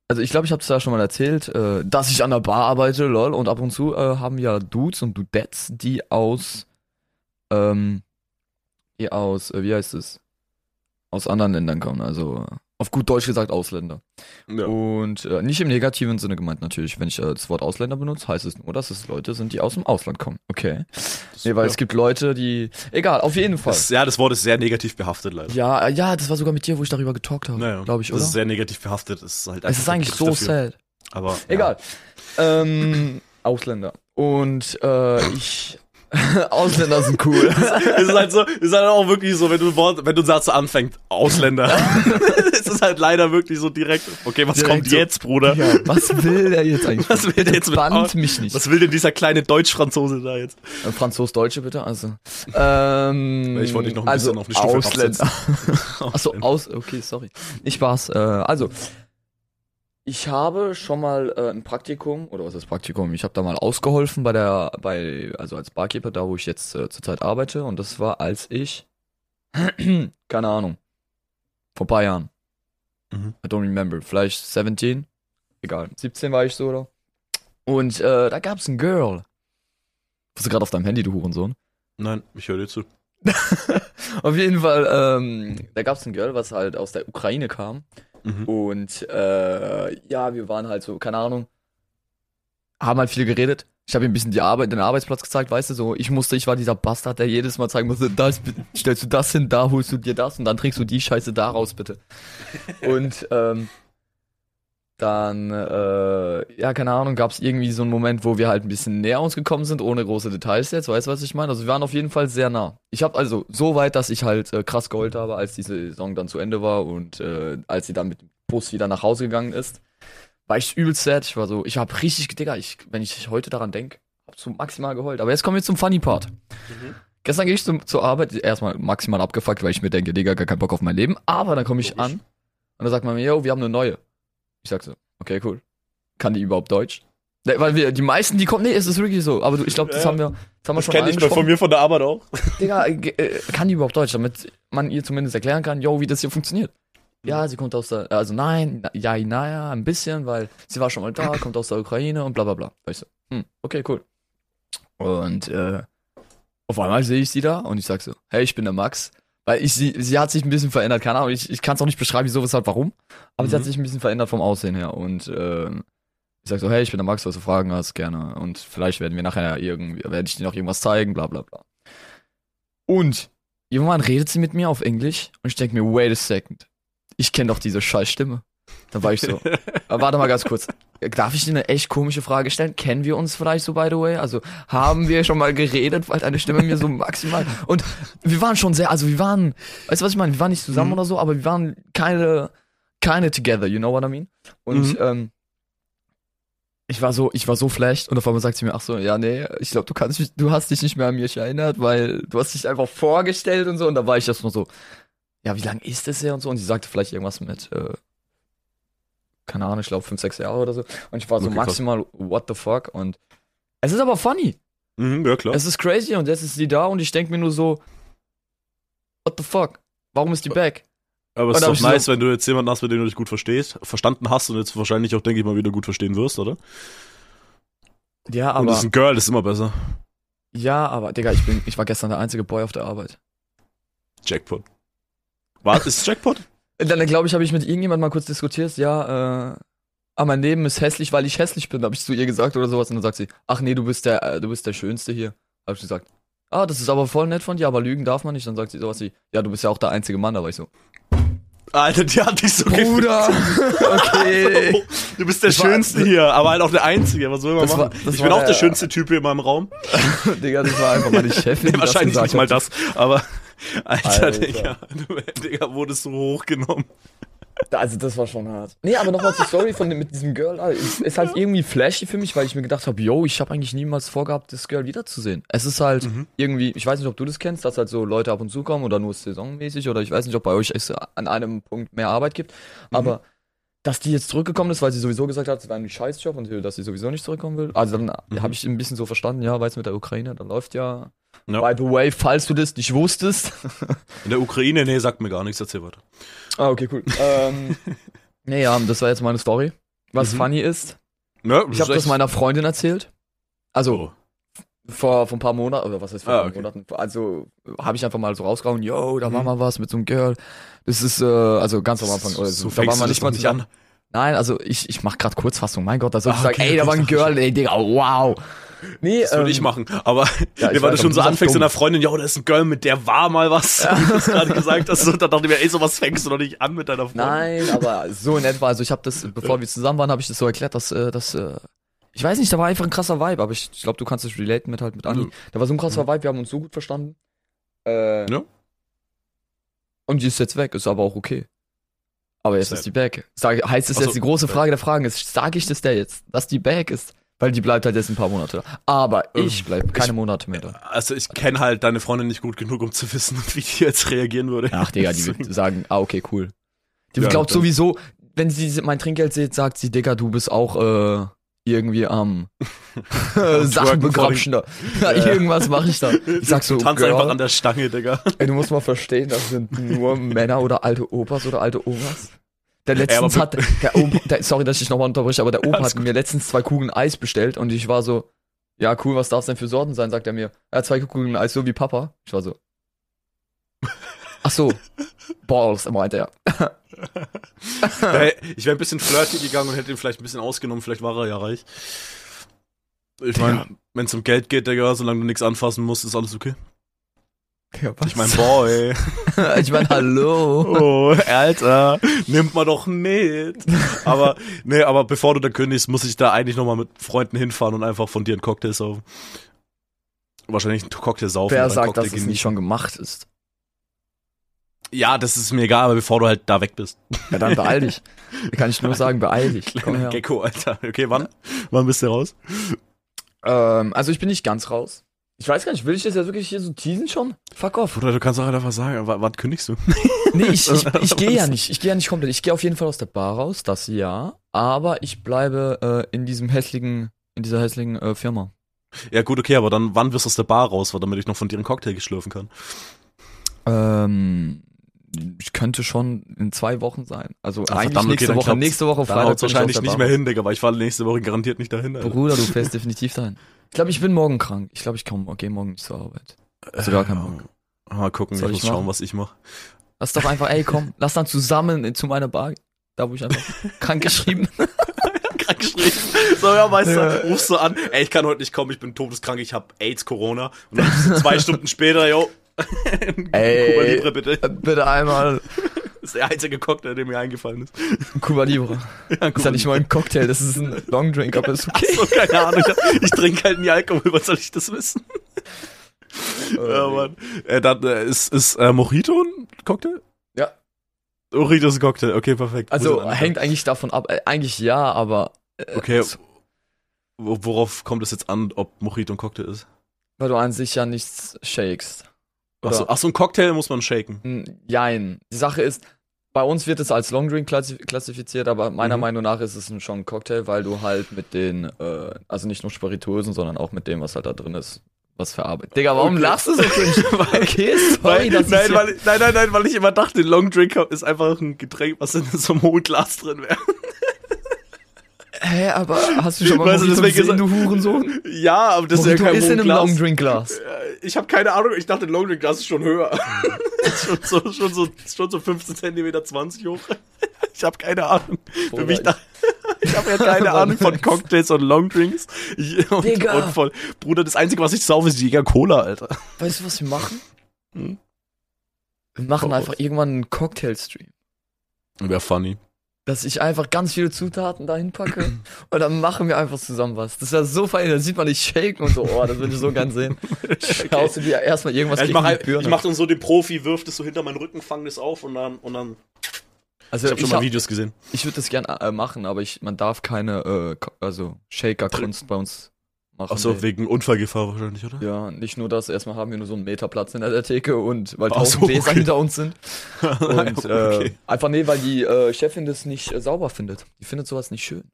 also ich glaube, ich habe es ja schon mal erzählt, äh, dass ich an der Bar arbeite, lol. Und ab und zu äh, haben ja Dudes und Dudettes, die aus, ähm, die aus, äh, wie heißt es, aus anderen Ländern kommen. Also äh, auf gut Deutsch gesagt Ausländer. ja. Und äh, nicht im negativen Sinne gemeint natürlich. Wenn ich äh, das Wort Ausländer benutze, heißt es nur, dass es Leute sind, die aus dem Ausland kommen. Okay. Nee, weil ja. es gibt Leute, die. Egal, auf jeden Fall. das, ja, das Wort ist sehr negativ behaftet, leider. Ja, äh, ja, das war sogar mit dir, wo ich darüber getalkt habe. Naja, Glaube ich, das oder? ist sehr negativ behaftet. Das ist halt es ist eigentlich so dafür. sad. Aber Egal. Ähm, [CLEARS THROAT] Ausländer. Und äh, ich. [LAUGHS] Ausländer sind cool. [LAUGHS] Es ist halt so, es ist halt auch wirklich so, wenn du Wort, wenn du einen Satz so anfängst, Ausländer. [LAUGHS] es ist halt leider wirklich so direkt. Okay, was Direkt kommt so. jetzt, Bruder? ja, was will der jetzt eigentlich? Was will der jetzt mit mich nicht. Was will denn dieser kleine Deutsch-Franzose da jetzt? Äh, Franzos-Deutsche bitte, also. Ähm, Ich wollte dich noch ein also bisschen auf eine Stufe Ausländer. Achso, aus, okay, sorry. Ich war's. Äh, also, ich habe schon mal äh, ein Praktikum, oder was ist Praktikum? Ich habe da mal ausgeholfen bei der, bei, also als Barkeeper, da wo ich jetzt äh, zurzeit arbeite. Und das war, als ich, [CLEARS THROAT] keine Ahnung, vor ein paar Jahren. Mhm. I don't remember. Vielleicht 17? Egal. 17 war ich so, oder? Und äh, da gab's ein Girl. Bist du gerade auf deinem Handy, du Hurensohn? Nein, ich höre dir zu. [LAUGHS] Auf jeden Fall, ähm, da gab's ein Girl, was halt aus der Ukraine kam. Mhm. Und äh, ja, wir waren halt so, keine Ahnung, haben halt viel geredet. Ich habe ihm ein bisschen die Arbeit, den Arbeitsplatz gezeigt, weißt du, so, ich musste, ich war dieser Bastard, der jedes Mal zeigen musste, da stellst du das hin, da holst du dir das und dann trägst du die Scheiße da raus, bitte. [LAUGHS] Und ähm, dann, äh, ja, keine Ahnung, gab es irgendwie so einen Moment, wo wir halt ein bisschen näher uns gekommen sind, ohne große Details jetzt, weißt du, was ich meine? Also wir waren auf jeden Fall sehr nah. Ich habe also so weit, dass ich halt äh, krass geheult habe, als die Saison dann zu Ende war und äh, als sie dann mit dem Bus wieder nach Hause gegangen ist, war ich übelst sad. Ich war so, ich hab richtig, Digga, ich, wenn ich heute daran denk, hab so maximal geheult. Aber jetzt kommen wir zum Funny Part. Mhm. Gestern gehe ich zum, zur Arbeit, erstmal maximal abgefuckt, weil ich mir denke, Digga, gar keinen Bock auf mein Leben. Aber dann komme ich Logisch. an und dann sagt man mir, yo, wir haben eine neue. Ich sag so, okay, cool. Kann die überhaupt Deutsch? Ne, Weil wir, die meisten, die kommen, nee, es ist wirklich so. Aber du, ich glaube, das Ja, haben wir, das haben wir Das schon kenne ich bei- von mir von der Arbeit auch. Digga, äh, kann die überhaupt Deutsch, damit man ihr zumindest erklären kann, yo, wie das hier funktioniert. Ja, sie kommt aus der, also nein, ja, naja, ein bisschen, weil sie war schon mal da, [CLEARS THROAT] kommt aus der Ukraine und bla bla bla. Ich so, hm, okay, cool. Und äh, auf einmal sehe ich sie da und ich sag so, hey, ich bin der Max. Weil ich sie, sie hat sich ein bisschen verändert, keine Ahnung, ich, ich kann es auch nicht beschreiben, wieso, weshalb, warum. Aber sie hat Mhm. sich ein bisschen verändert vom Aussehen her. Und äh, ich sag so, hey, ich bin der Max, was du Fragen hast, gerne. Und vielleicht werden wir nachher irgendwie, werde ich dir noch irgendwas zeigen, bla bla bla. Und irgendwann redet sie mit mir auf Englisch und ich denke mir, wait a second. Ich kenne doch diese scheiß Stimme. Dann war ich so, [LAUGHS] warte mal ganz kurz. Darf ich dir eine echt komische Frage stellen? Kennen wir uns vielleicht so, by the way? Also, haben wir schon mal geredet, weil deine Stimme mir so maximal. [LAUGHS] Und wir waren schon sehr, also wir waren, weißt du, was ich meine? Wir waren nicht zusammen Mhm. oder so, aber wir waren keine, keine together, you know what I mean? Und, Mhm. ähm, ich war so, ich war so flashed und auf einmal sagt sie mir, ach so, ja, nee, ich glaube, du kannst mich, du hast dich nicht mehr an mich erinnert, weil du hast dich einfach vorgestellt und so. Und da war ich das nur so, ja, wie lang ist das her und so? Und sie sagte vielleicht irgendwas mit, äh, keine Ahnung, ich glaube fünf, sechs Jahre oder so. Und ich war so Okay, krass. maximal, what the fuck? Und es ist aber funny. Mhm, ja, klar. Es ist crazy und jetzt ist sie da und ich denke mir nur so, what the fuck? Warum ist die back? Aber es Und ist doch ich so- nice, wenn du jetzt jemanden hast, mit dem du dich gut verstehst, verstanden hast und jetzt wahrscheinlich auch, denke ich mal, wieder gut verstehen wirst, oder? Ja, und aber, das ist ein Girl, das ist immer besser. ja, aber, Digga, ich bin, ich war gestern der einzige Boy auf der Arbeit. Jackpot. Was? Ist es Jackpot? [LAUGHS] Dann, glaube ich, habe ich mit irgendjemand mal kurz diskutiert, ja, äh, ah, mein Leben ist hässlich, weil ich hässlich bin, habe ich zu ihr gesagt oder sowas. Und dann sagt sie, ach nee, du bist der, äh, du bist der Schönste hier. Hab ich gesagt, ah, das ist aber voll nett von dir, aber lügen darf man nicht. Dann sagt sie sowas wie, ja, du bist ja auch der einzige Mann, da war ich so. Alter, die hat dich so Bruder, [LAUGHS] okay. Du bist der Das war- Schönste hier, aber halt auch der Einzige. Was soll man machen? war- ich bin auch der der- schönste Typ hier in meinem Raum. [LAUGHS] Digga, das war einfach meine [LAUGHS] Chefin. das Wahrscheinlich nicht mal das, aber Alter, Alter. Digga, du, Digga, wurdest so hochgenommen. Also das war schon hart. Nee, aber nochmal zur Story von mit diesem Girl. Alter. Es ist halt irgendwie flashy für mich, weil ich mir gedacht habe, yo, ich habe eigentlich niemals vorgehabt, das Girl wiederzusehen. Es ist halt Mhm. irgendwie, ich weiß nicht, ob du das kennst, dass halt so Leute ab und zu kommen oder nur saisonmäßig oder ich weiß nicht, ob bei euch es an einem Punkt mehr Arbeit gibt. Mhm. Dass die jetzt zurückgekommen ist, weil sie sowieso gesagt hat, es wäre ein Scheißjob und dass sie sowieso nicht zurückkommen will. Also dann Mhm. habe ich ein bisschen so verstanden, ja, weil es mit der Ukraine, dann läuft ja. Ja. By the way, falls du das nicht wusstest. [LAUGHS] In der Ukraine, nee, sagt mir gar nichts, erzähl weiter. Ah, okay, cool. ähm, [LAUGHS] nee, ja, das war jetzt meine Story. Was Mhm. funny ist, Ja, ich habe das meiner Freundin erzählt. Also Oh. Vor, vor ein paar Monaten, oder was heißt vor Ah, okay. Monaten? Also habe ich einfach mal so rausgehauen, yo, da war Mhm. mal was mit so einem Girl. Das ist, äh, also ganz am Anfang. Oder so da war fängst man du nicht mal nicht an. Nein, also ich, ich mach grad Kurzfassung. Mein Gott, da soll ich Ah, sagen, okay, ey, da okay, war ein Girl, ey, Digga, wow. Nee, Das würde ähm, ich machen. Aber ja, [LAUGHS] weiß, du schon so anfängst in der. Freundin, ja, da ist ein Girl, mit der war mal was, [LAUGHS] wie du das gerade gesagt hast. Und dann dachte ich mir, ey, sowas fängst du doch nicht an mit deiner Freundin. Nein, aber so in etwa. Also ich habe das, [LAUGHS] bevor wir zusammen waren, habe ich das so erklärt, dass, äh, dass äh, ich weiß nicht, da war einfach ein krasser Vibe, aber ich, ich glaube, du kannst es relaten mit halt mit Anni. Mhm. Da war so ein krasser Vibe, wir haben uns so gut verstanden. Äh, Ja. Und die ist jetzt weg, ist aber auch okay. Aber jetzt Sad. ist die back. Sag, heißt es so, jetzt, die große sad. Frage der Fragen ist, sage ich das der jetzt, dass die back ist? Weil die bleibt halt jetzt ein paar Monate da. Aber Ähm, ich bleib keine ich- Monate mehr da. Also ich kenne halt deine Freundin nicht gut genug, um zu wissen, [LAUGHS] wie die jetzt reagieren würde. Ach, Digga, die wird sagen, ah, okay, cool. Die Ja, glaubt sowieso, wenn sie mein Trinkgeld sieht, sagt sie, Digga, du bist auch äh, irgendwie [LAUGHS] [LAUGHS] am Sachen twerken begrapschen da. [LAUGHS] Ja, Ja. irgendwas mache ich da. Ich sag so, du tanzt einfach an der Stange, Digga. ey, du musst mal verstehen, das sind nur Männer oder alte Opas oder alte Omas. Der letztens aber- hat, der Opa, der, sorry, dass ich nochmal unterbreche, aber der Opa Alles hat mir letztens zwei Kugeln Eis bestellt und ich war so, ja cool, was darf es denn für Sorten sein, sagt er mir. Ja, zwei Kugeln Eis, so wie Papa. Ich war so, ach so, Balls, meinte [LAUGHS] er. Ich wäre ein bisschen flirty gegangen und hätte ihn vielleicht ein bisschen ausgenommen, vielleicht war er ja reich. Ich meine, wenn es um Geld geht, Digga, solange du nichts anfassen musst, ist alles okay. Ja, was? Ich mein, Boy. [LAUGHS] ich mein, hallo. Oh, Alter, nimmt man doch mit. Aber, nee, aber bevor du da kündigst, muss ich da eigentlich nochmal mit Freunden hinfahren und einfach von dir einen Cocktail saufen. Wahrscheinlich einen Cocktail saufen. Wer sagt, Cocktail dass es genießen. nicht schon gemacht ist? Ja, das ist mir egal, aber bevor du halt da weg bist. Ja, dann beeil dich. Da [LAUGHS] kann ich nur sagen, beeil dich. Komm Kleiner her. Gecko, Alter. Okay, wann? Wann bist du raus? Ähm, also ich bin nicht ganz raus. Ich weiß gar nicht, will ich das jetzt wirklich hier so teasen schon? Fuck off. Bruder, du kannst auch einfach sagen, wann kündigst du? [LAUGHS] Nee, ich, ich, ich [LAUGHS] gehe ja nicht. Ich gehe ja nicht komplett. Ich gehe auf jeden Fall aus der Bar raus, das ja. Aber ich bleibe äh, in diesem hässlichen, in dieser hässlichen äh, Firma. Ja, gut, okay, aber dann, wann wirst du aus der Bar raus, damit ich noch von dir einen Cocktail geschlürfen kann? Ähm, ich könnte schon in zwei Wochen sein. Also Ah, eigentlich verdammt, okay, nächste dann Woche. Nächste Woche Freitag bin wahrscheinlich nicht mehr hin, Digga, weil ich fahre nächste Woche garantiert nicht dahin. Alter. Bruder, du [LAUGHS] fährst definitiv dahin. Ich glaube, ich bin morgen krank. Ich glaube, ich komme gehe morgen nicht zur Arbeit. Also gar keinen Bock. Mal gucken, Soll ich muss schauen, was ich mache. Lass doch einfach, ey, komm, [LAUGHS] lass dann zusammen zu meiner Bar. Da, wo ich einfach [LAUGHS] krank geschrieben. Krank geschrieben. So, ja, weißt Ja. du, rufst du an, ey, ich kann heute nicht kommen, ich bin todeskrank, ich hab AIDS, Corona. Und dann zwei Stunden später, yo, [LAUGHS] Ey. Cuba Libre bitte. Bitte einmal [LAUGHS] Das ist der einzige Cocktail, der mir eingefallen ist. Cuba Libre. Ja, Das ist ja nicht mal ein Cocktail, das ist ein Long Drink, aber ist okay. So, keine Ahnung, ich, trinke halt nie Alkohol, was soll ich das wissen? ja, Mann. Äh, dann äh, ist, ist äh, Mojito ein Cocktail? Ja. Mojito ist ein Cocktail, okay, perfekt. Also hängt eigentlich davon ab. Äh, eigentlich ja, aber äh, Okay. so- Wo- Worauf kommt es jetzt an, ob Mojito ein Cocktail ist? weil du an sich ja nichts shakest. Oder- Achso, ach so, ein Cocktail muss man shaken. Mm, Jein. Die Sache ist, bei uns wird es als Long Drink klassi- klassifiziert, aber meiner Mhm. Meinung nach ist es schon ein Cocktail, weil du halt mit den, äh, also nicht nur Spirituosen, sondern auch mit dem, was halt da drin ist, was verarbeitet. Digga, warum Okay. lachst du so cringe? [LAUGHS] okay, sorry, Weil, nein, weil, nein, nein, nein, weil ich immer dachte, Long Drink ist einfach ein Getränk, was in so einem hohen Glas drin wäre. Hä, aber hast du schon mal [LAUGHS] Weißt du, Mojito deswegen gesehen, du Hurensohn? Ja, aber das Mojito ist ja kein ist in einem. Long Drink Glas. Äh, Ich habe keine Ahnung, ich dachte, Long Drink Glas ist schon höher. [LAUGHS] schon, so, schon, so, schon so 15 cm 20 hoch. [LAUGHS] Ich habe keine Ahnung. Für Bruder, mich ich- da, ich habe ja keine Ahnung von Cocktails und Long Drinks. Ich, und, Digga. und voll, Bruder, das Einzige, was ich saufe, ist Jäger Cola, Alter. Weißt du, was wir machen? Hm? Wir machen Oh. einfach irgendwann einen Cocktail-Stream. Wäre funny. Dass ich einfach ganz viele Zutaten dahin packe [CLEARS THROAT] und dann machen wir einfach zusammen was. Das wäre so fein, dann sieht man nicht shaken und so, oh, das würde ich so gern sehen. [LAUGHS] Schaust du dir erstmal irgendwas Ja, ich die halt, ich mach dann so den Profi, wirft es so hinter meinen Rücken, fang das auf und dann, und dann. also Ich habe schon mal hab, Videos gesehen. ich würde das gern äh, machen, aber ich, man darf keine, äh, also Shaker-Kunst bei uns machen. Ach so, wegen Unfallgefahr wahrscheinlich, oder? Ja, nicht nur das, erstmal haben wir nur so einen Meterplatz in der Theke und weil tausend so, Gläser okay. hinter uns sind. [LAUGHS] Und äh, okay. einfach nee, weil die äh, Chefin das nicht äh, sauber findet. Die findet sowas nicht schön.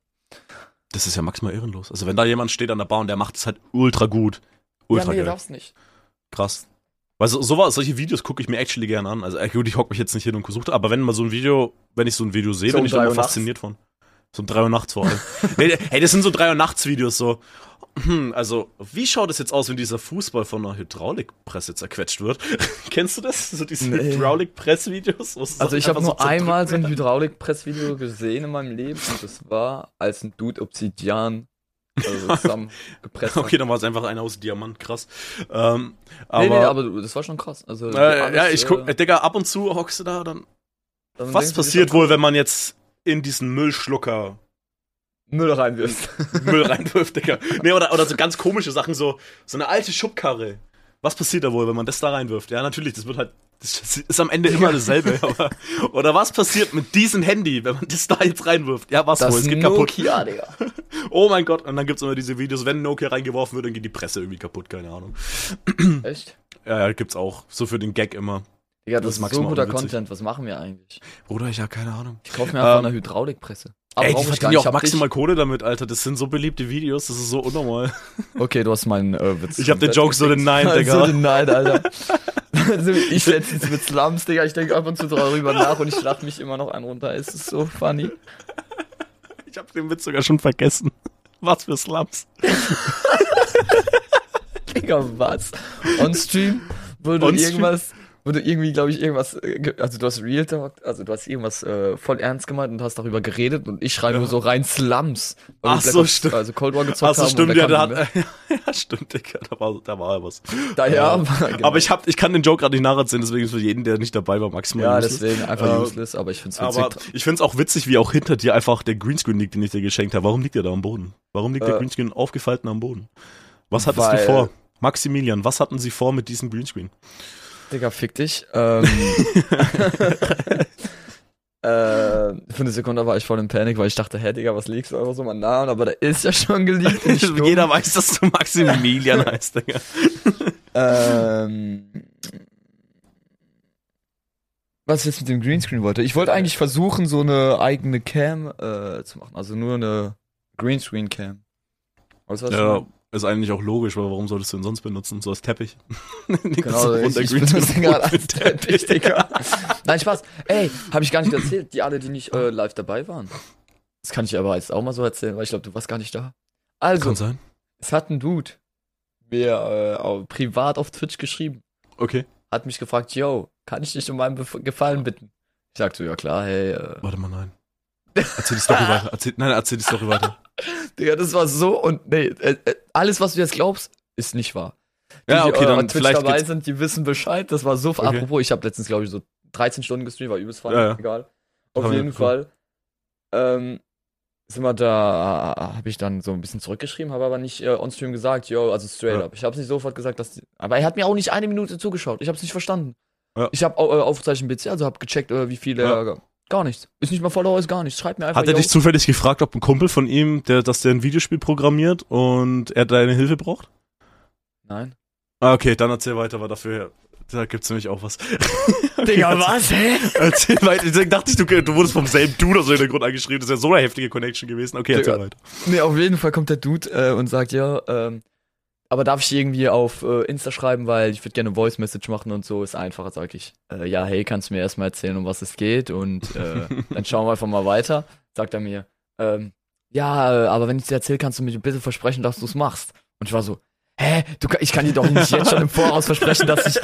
Das ist ja maximal ehrenlos. Also wenn da jemand steht an der Bar und der macht es halt ultra gut. Ultra ja, nee, geil. darfst nicht. Krass. Weil so, sowas, solche Videos gucke ich mir actually gerne an. Also äh, gut, ich hocke mich jetzt nicht hin und suche, aber wenn mal so ein Video, wenn ich so ein Video sehe, So bin ich immer fasziniert von. So um drei Uhr nachts vor allem. [LAUGHS] hey, hey, das sind so drei Uhr nachts Videos so. Hm, also, wie schaut es jetzt aus, wenn dieser Fußball von einer Hydraulikpresse zerquetscht wird? [LAUGHS] Kennst du das? So diese Nee. Hydraulikpress-Videos? Also ich habe nur so einmal so ein? Hydraulikpressvideo gesehen in meinem Leben und das war, als ein Dude Obsidian also [LAUGHS] zusammengepresst Okay, dann war es einfach einer aus Diamant, krass. Ähm, aber, nee, nee, aber das war schon krass. Also, äh, ja, ich guck, äh, äh, Digga, ab und zu hockst du da, dann. dann Was passiert wohl, wenn man jetzt in diesen Müllschlucker Müll reinwirfst? [LAUGHS] Müll reinwirft, Digga. Nee, oder, oder so ganz komische Sachen, so, so eine alte Schubkarre. Was passiert da wohl, wenn man das da reinwirft? Ja, natürlich, das wird halt, das ist am Ende immer dasselbe, [LAUGHS] aber, oder was passiert mit diesem Handy, wenn man das da jetzt reinwirft? Ja, was Das wohl, es geht kaputt. Nokia, Digga. [LAUGHS] Oh mein Gott, und dann gibt's immer diese Videos, wenn Nokia reingeworfen wird, dann geht die Presse irgendwie kaputt, keine Ahnung. [CLEARS THROAT] Echt? Ja, ja, gibt's auch, so für den Gag immer. Digga, Das das, ist so guter unwitzig. Content. Was machen wir eigentlich? Bruder, ich habe keine Ahnung. Ich kaufe mir einfach Ähm, eine Hydraulikpresse. Ey, brauch die verdienen ja auch Ich hab maximal Kohle damit, Alter. Das sind so beliebte Videos, das ist so unnormal. dich- Okay, du hast meinen äh, Witz. Ich hab den Joke so gefickt. denied, [LAUGHS] Digga. So denied, Alter. also, [LAUGHS] ich letztens mit Slums, Digga. Ich denke ab und zu darüber nach und ich lach mich immer noch einen runter. Es ist so funny. Ich habe den Witz sogar schon vergessen. Was für Slums. [LAUGHS] Digga, was? On Stream, du On Stream? Wo du irgendwie, glaube ich, irgendwas, äh, also du hast Real Talk, also du hast irgendwas äh, voll ernst gemeint und hast darüber geredet und ich schreibe nur so rein Slums. Ach so, Ops, stimmt. Also Cold War gezockt Achso, haben. stimmt, ja, da hat, mehr? [LAUGHS] ja, stimmt, Digga, da war, da war ja was. Da, ja, Ja. aber, [LAUGHS] genau. Aber ich, hab, ich kann den Joke gerade nicht nacherzählen, deswegen ist für jeden, der nicht dabei war, maximal Ja, useless. deswegen einfach Äh, useless, aber ich find's Aber witzig. ich find's auch witzig, wie auch hinter dir einfach der Greenscreen liegt, den ich dir geschenkt habe. Warum liegt der da am Boden? Warum liegt der Äh, Greenscreen aufgefalten am Boden? Was hattest weil- du vor? Maximilian, was hatten sie vor mit diesem Greenscreen? Digga, fick dich. Ähm, [LAUGHS] [LAUGHS] äh, für eine Sekunde war ich voll in Panik, weil ich dachte, hä, Digga, was liegst du einfach so mal nah? Aber der ist ja schon geleakt. dumm? [LAUGHS] Jeder weiß, dass du Maximilian heißt, Digga. Ähm, was ich jetzt mit dem Greenscreen wollte. Ich wollte eigentlich versuchen, so eine eigene Cam äh, zu machen. Also nur eine Greenscreen-Cam. Ja? Ist eigentlich auch logisch, weil warum solltest du ihn sonst benutzen? So als Teppich. [LAUGHS] Genau, ich, ich benutze gerade als Teppich, Digga. Nein, Spaß. Ey, habe ich gar nicht erzählt, die alle, die nicht äh, [LAUGHS] live dabei waren. Das kann ich aber jetzt auch mal so erzählen, weil ich glaube, du warst gar nicht da. Also, Kann sein. es hat ein Dude mir äh, privat auf Twitch geschrieben. Okay. Hat mich gefragt, yo, kann ich dich um meinen Bef Gefallen bitten? Ich sagte ja klar, hey, äh, Warte mal, nein. Erzähl die Story [LAUGHS] weiter. Erzähl, nein, erzähl die Story weiter. [LAUGHS] Digga, das war so und nee, äh, äh, alles, was du jetzt glaubst, ist nicht wahr. Die, Ja, okay, die, dann Twitch vielleicht dabei sind, die wissen Bescheid. Das war so, Okay. apropos, ich habe letztens, glaube ich, so 13 Stunden gestreamt, war übelst funny, Ja, ja. egal. Auf jeden. Fall ähm, sind wir da, habe ich dann so ein bisschen zurückgeschrieben, habe aber nicht äh, on-stream gesagt, yo, also straight Ja. up. Ich habe nicht sofort gesagt, dass die, aber er hat mir auch nicht eine Minute zugeschaut. Ich habe es nicht verstanden. Ja. Ich habe äh, Aufzeichen PC, also habe gecheckt, äh, wie viele, Ja. Gar nichts. Ist nicht mal Follower, ist gar nichts. Schreibt mir einfach, Hat er dich zufällig gefragt, ob ein Kumpel von ihm, der, dass der ein Videospiel programmiert und er deine Hilfe braucht? Nein. Ah, okay, dann erzähl weiter, weil dafür, da gibt's nämlich auch was. [LAUGHS] Digga, was, hä? Erzähl weiter. Deswegen dachte ich, du, du wurdest vom selben Dude aus dem Grund angeschrieben. Das ist ja so eine heftige Connection gewesen. Okay, erzähl Digga. weiter. Nee, auf jeden Fall kommt der Dude äh, und sagt, ja, ähm, aber darf ich irgendwie auf äh, Insta schreiben, weil ich würde gerne Voice Message machen und so, ist einfacher, sag ich. Äh, ja, hey, kannst du mir erstmal erzählen, um was es geht und äh, [LAUGHS] dann schauen wir einfach mal weiter. Sagt er mir, ähm, ja, äh, aber wenn ich dir erzähle, kannst du mir bitte versprechen, dass du es machst. Und ich war so, hä, du, ich kann dir doch nicht jetzt schon im Voraus versprechen, dass ich,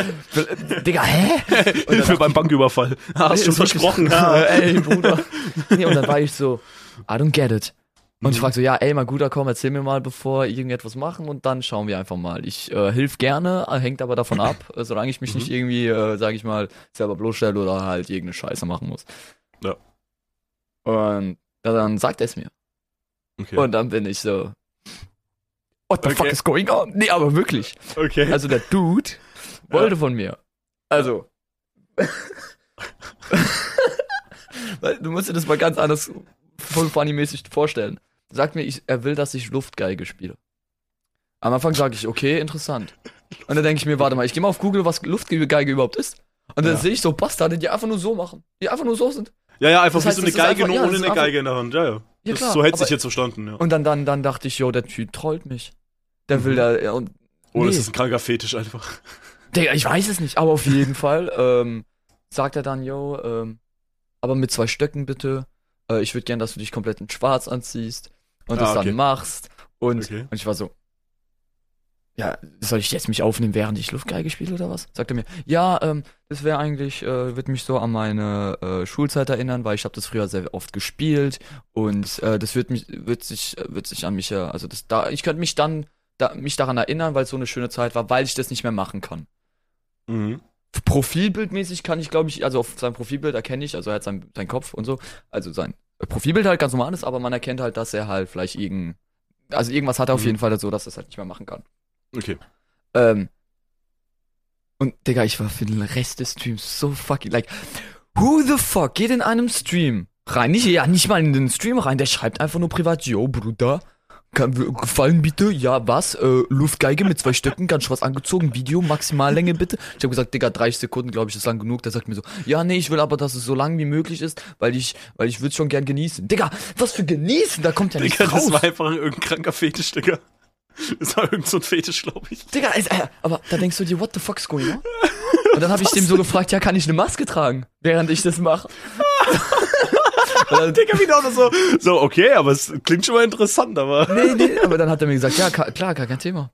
Digga, hä? Hilfe [LAUGHS] beim Banküberfall. Hast wirklich- versprochen. [LAUGHS] Ja. ey, Bruder. Nee, und dann war ich so, I don't get it. Und ich Mhm. frag so, ja, ey, mal guter, komm, erzähl mir mal, bevor irgendetwas machen und dann schauen wir einfach mal. Ich äh, hilf gerne, äh, hängt aber davon ab, [LAUGHS] äh, solange ich mich Mhm. nicht irgendwie, äh, sag ich mal, selber bloßstelle oder halt irgendeine Scheiße machen muss. Ja. Und dann sagt er es mir. Okay. Und dann bin ich so, what the Okay. fuck is going on? Nee, aber wirklich. okay. Also der Dude [LAUGHS] wollte von mir. Also. [LAUGHS] Du musst dir das mal ganz anders voll funny-mäßig vorstellen. Sagt mir, ich, er will, dass ich Luftgeige spiele. Am Anfang sage ich, okay, interessant. Und dann denke ich mir, warte mal, ich gehe mal auf Google, was Luftgeige überhaupt ist. Und dann Ja. sehe ich so Bastarde, die einfach nur so machen. Die einfach nur so sind. ja, ja, einfach Das heißt, wie so eine Geige, einfach- nur ja, ohne eine einfach- Geige in der Hand. Ja, ja. Ja, das, klar, so hätte aber- ich jetzt verstanden, ja. Und dann, dann, dann dachte ich, yo, der Typ trollt mich. Der will Mhm. da, ja, und Oder nee. ist das ein kranker Fetisch einfach? Digga, ich weiß es nicht, aber auf jeden Fall ähm, sagt er dann, yo, ähm, aber mit zwei Stöcken bitte. Äh, ich würde gern, dass du dich komplett in schwarz anziehst und Ah, das okay. dann machst. Und, Okay. und ich war so, ja, soll ich jetzt mich aufnehmen, während ich Luftgeige spiele oder was? Sagt er mir, ja, ähm, das wäre eigentlich, äh, wird mich so an meine äh, Schulzeit erinnern, weil ich habe das früher sehr oft gespielt und äh, das wird mich, wird sich, wird sich an mich, äh, also das da, ich könnte mich dann da, mich daran erinnern, weil es so eine schöne Zeit war, weil ich das nicht mehr machen kann. Mhm. Profilbildmäßig kann ich, glaube ich, also auf seinem Profilbild erkenne ich, also er hat sein, sein Kopf und so, also sein Profilbild halt ganz normal ist, aber man erkennt halt, dass er halt vielleicht irgend, also irgendwas hat er auf Mhm. jeden Fall so, dass er es halt nicht mehr machen kann. Okay. Ähm, und Digga, ich war für den Rest des Streams so fucking like, who the fuck geht in einem Stream rein? Nicht, ja, nicht mal in den Stream rein, der schreibt einfach nur privat, yo, Bruder, kann, gefallen bitte? Ja, was? Äh, Luftgeige mit zwei Stöcken, ganz schwarz angezogen, Video, Maximallänge bitte. Ich habe gesagt, Digga, 30 Sekunden, glaube ich, ist lang genug. Der sagt mir so, ja, nee, ich will aber, dass es so lang wie möglich ist, weil ich, weil ich würde schon gern genießen. Digga, was für genießen? Da kommt ja nichts Digga, raus. das war einfach irgendein kranker Fetisch, Digga. Das war irgend so ein Fetisch, glaube ich. Digga, ist, äh, aber da denkst du dir, what the fuck is going on? Und dann habe ich dem so gefragt, ja, kann ich eine Maske tragen, während ich das mache? [LAUGHS] Dann- [LAUGHS] Digga, wieder auch so, so, okay, aber es klingt schon mal interessant, aber. [LAUGHS] nee, nee, aber dann hat er mir gesagt, ja, klar, gar kein Thema.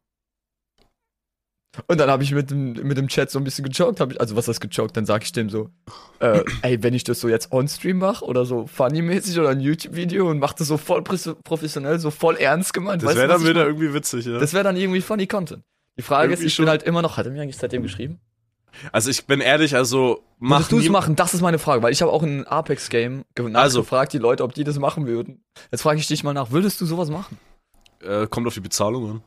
Und dann habe ich mit dem, mit dem Chat so ein bisschen gejoked, hab ich, also was heißt gejoked, dann sag ich dem so, äh, [CLEARS THROAT] ey, wenn ich das so jetzt on-stream mache oder so funny-mäßig oder ein YouTube-Video und mach das so voll professionell, so voll ernst gemeint, Das wäre dann wieder irgendwie witzig, ja. Das wäre dann irgendwie funny Content. Die Frage Irgendwie ist, ich schon. bin halt immer noch, hat er mir eigentlich seitdem geschrieben? Also ich bin ehrlich, also mach Würdest du es machen? Das ist meine Frage, weil ich habe auch in einem Apex-Game ge- Also. nachgefragt, die Leute, ob die das machen würden. Jetzt frage ich dich mal nach, würdest du sowas machen? Äh, kommt auf die Bezahlung an.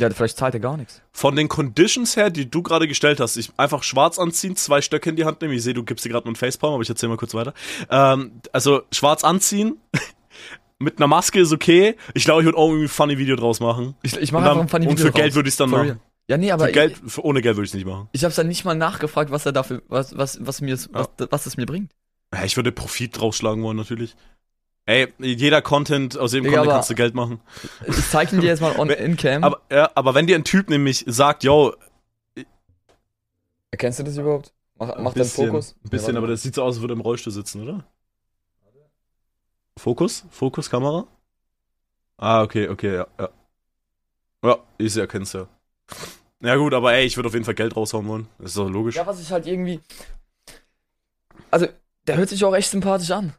Ja, vielleicht zahlt er gar nichts. Von den Conditions her, die du gerade gestellt hast, ich einfach schwarz anziehen, zwei Stöcke in die Hand nehmen. Ich sehe, du gibst dir gerade einen Facepalm, aber ich erzähle mal kurz weiter. Ähm, also schwarz anziehen, [LAUGHS] mit einer Maske ist okay. Ich glaube, ich würde auch irgendwie ein funny Video draus machen. Ich, ich Und, mache einfach ein funny und Video für Geld raus. würde ich es dann For machen. real. Ja, nee, aber Für Geld, für, ohne Geld würde ich es nicht machen. ich, habe dann nicht mal nachgefragt, was er dafür, was, was, was mir, was, was es mir bringt. Ja, ich würde Profit drausschlagen wollen, natürlich. Ey, jeder Content, aus jedem Digga, Content kannst du Geld machen. Ich zeig ihn dir jetzt mal on, [LAUGHS] in Cam. Aber, ja, aber wenn dir ein Typ nämlich sagt, yo, Erkennst du das überhaupt? Mach, ein bisschen, ein bisschen, aber das sieht so aus, als würde er im Rollstuhl sitzen, oder? Fokus? Fokus, Kamera? Ah, okay, okay, ja, ja. Ja, ich erkenn's ja. Ja gut, aber ey, ich würde auf jeden Fall Geld raushauen wollen. Das ist doch logisch. Ja, was ich halt irgendwie. Also, der hört sich auch echt sympathisch an.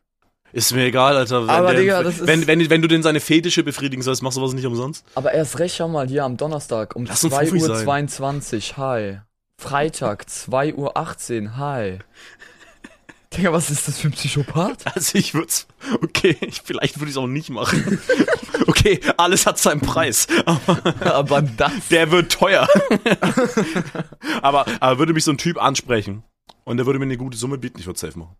Ist mir egal, Alter. Wenn, Aber, der, Digga, das ist- wenn, wenn, wenn du den seine Fetische befriedigen sollst, machst du was nicht umsonst. Aber erst recht, schau mal, hier am Donnerstag um Lass uns Fuffi 2 Uhr sein. 22, hi. Freitag 2 Uhr 18, hi. Digga, was ist das für ein Psychopath? [LAUGHS] Also ich würde okay, ich, [LAUGHS] vielleicht würde ich es auch nicht machen. [LAUGHS] okay, alles hat seinen Preis, aber Aber das. der wird teuer. aber, aber würde mich so ein Typ ansprechen und der würde mir eine gute Summe bieten, ich würde safe machen.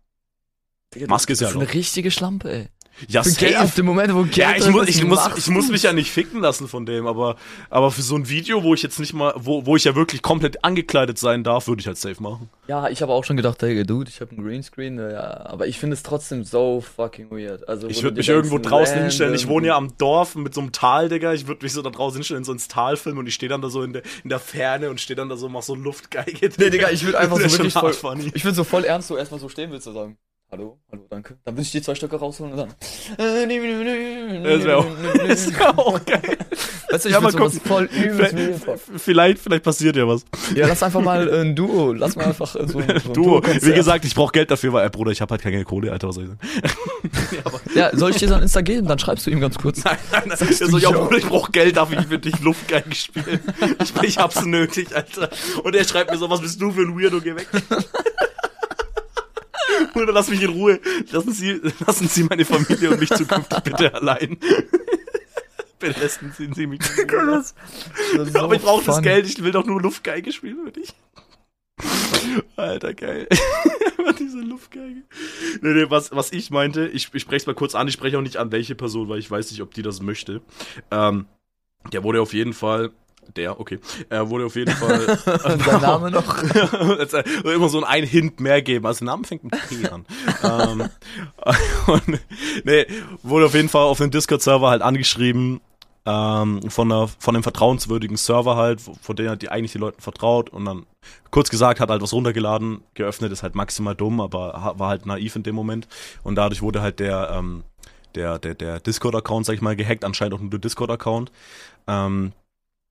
Digga, Maske ist das ja ist eine richtige Schlampe, ey. Ja, Für Geld, auf dem Moment, wo Geld Ja, ich muss, ich, muss, ich muss mich ja nicht ficken lassen von dem, aber, aber für so ein Video, wo ich jetzt nicht mal, wo, wo ich ja wirklich komplett angekleidet sein darf, würde ich halt safe machen. Ja, ich habe auch schon gedacht, hey, Dude, ich habe einen Greenscreen, ja, aber ich finde es trotzdem so fucking weird. Also, Ich würde mich irgendwo draußen random- hinstellen. Ich wohne ja am Dorf mit so einem Tal, Digga. Ich würde mich so da draußen hinstellen, so ins Tal filmen und ich stehe dann da so in der, in der Ferne und stehe dann da so, mach so Luftgeige. Nee, Digga, ich würde [LAUGHS] einfach so wirklich voll, funny. ich würde so voll ernst so erstmal so stehen willst du sagen. Hallo, hallo, danke. Dann würde ich die zwei Stöcke rausholen und dann. Das wäre auch, [LAUGHS] das wär auch geil. Weißt du, ich Ja, ja, mal sowas gucken. voll Vielleicht, vielleicht, vielleicht passiert ja was. Ja, lass einfach mal äh, ein Duo. Lass mal einfach äh, so, ein- so ein Du, Duo-Konzert. wie gesagt, ich brauche Geld dafür, weil, äh, Bruder, ich habe halt keine Kohle, Alter, was soll ich sagen? [LAUGHS] Ja, soll ich dir sein Insta geben? Dann schreibst du ihm ganz kurz. Nein, nein, nein. Sagst Er du so, ja, ja. Bruder, ich brauche Geld, darf ich für dich Luftgeige spielen? Ich, ich hab's nötig, Alter. Und er schreibt mir so, was bist du für ein Weirdo, geh weg. Bruder, lass mich in Ruhe. Lassen Sie, [LAUGHS] lassen Sie meine Familie und mich zukünftig bitte allein. [LAUGHS] Bitte lassen Sie mich. Das so Aber ich brauche das. Geld, ich will doch nur Luftgeige spielen für dich. Alter, geil. [LAUGHS] Immer diese Luftgeige. Nee, nee, was, was ich meinte, ich, ich spreche es mal kurz an, ich spreche auch nicht an welche Person, weil ich weiß nicht, ob die das möchte. Ähm, der wurde auf jeden Fall, der, okay, er wurde auf jeden Fall. [LAUGHS] Sein Name noch? [LAUGHS] Äh, immer so ein Hint mehr geben. Also der Name fängt mit T an. [LAUGHS] ähm, und, nee, wurde auf jeden Fall auf dem Discord-Server halt angeschrieben, ähm, von, einer, von einem vertrauenswürdigen Server halt, von dem halt die eigentlich die Leuten vertraut und dann kurz gesagt hat halt was runtergeladen, geöffnet, ist halt maximal dumm, aber war halt naiv in dem Moment und dadurch wurde halt der, ähm, der, der, der Discord-Account, sag ich mal, gehackt, anscheinend auch nur der Discord-Account. Ähm,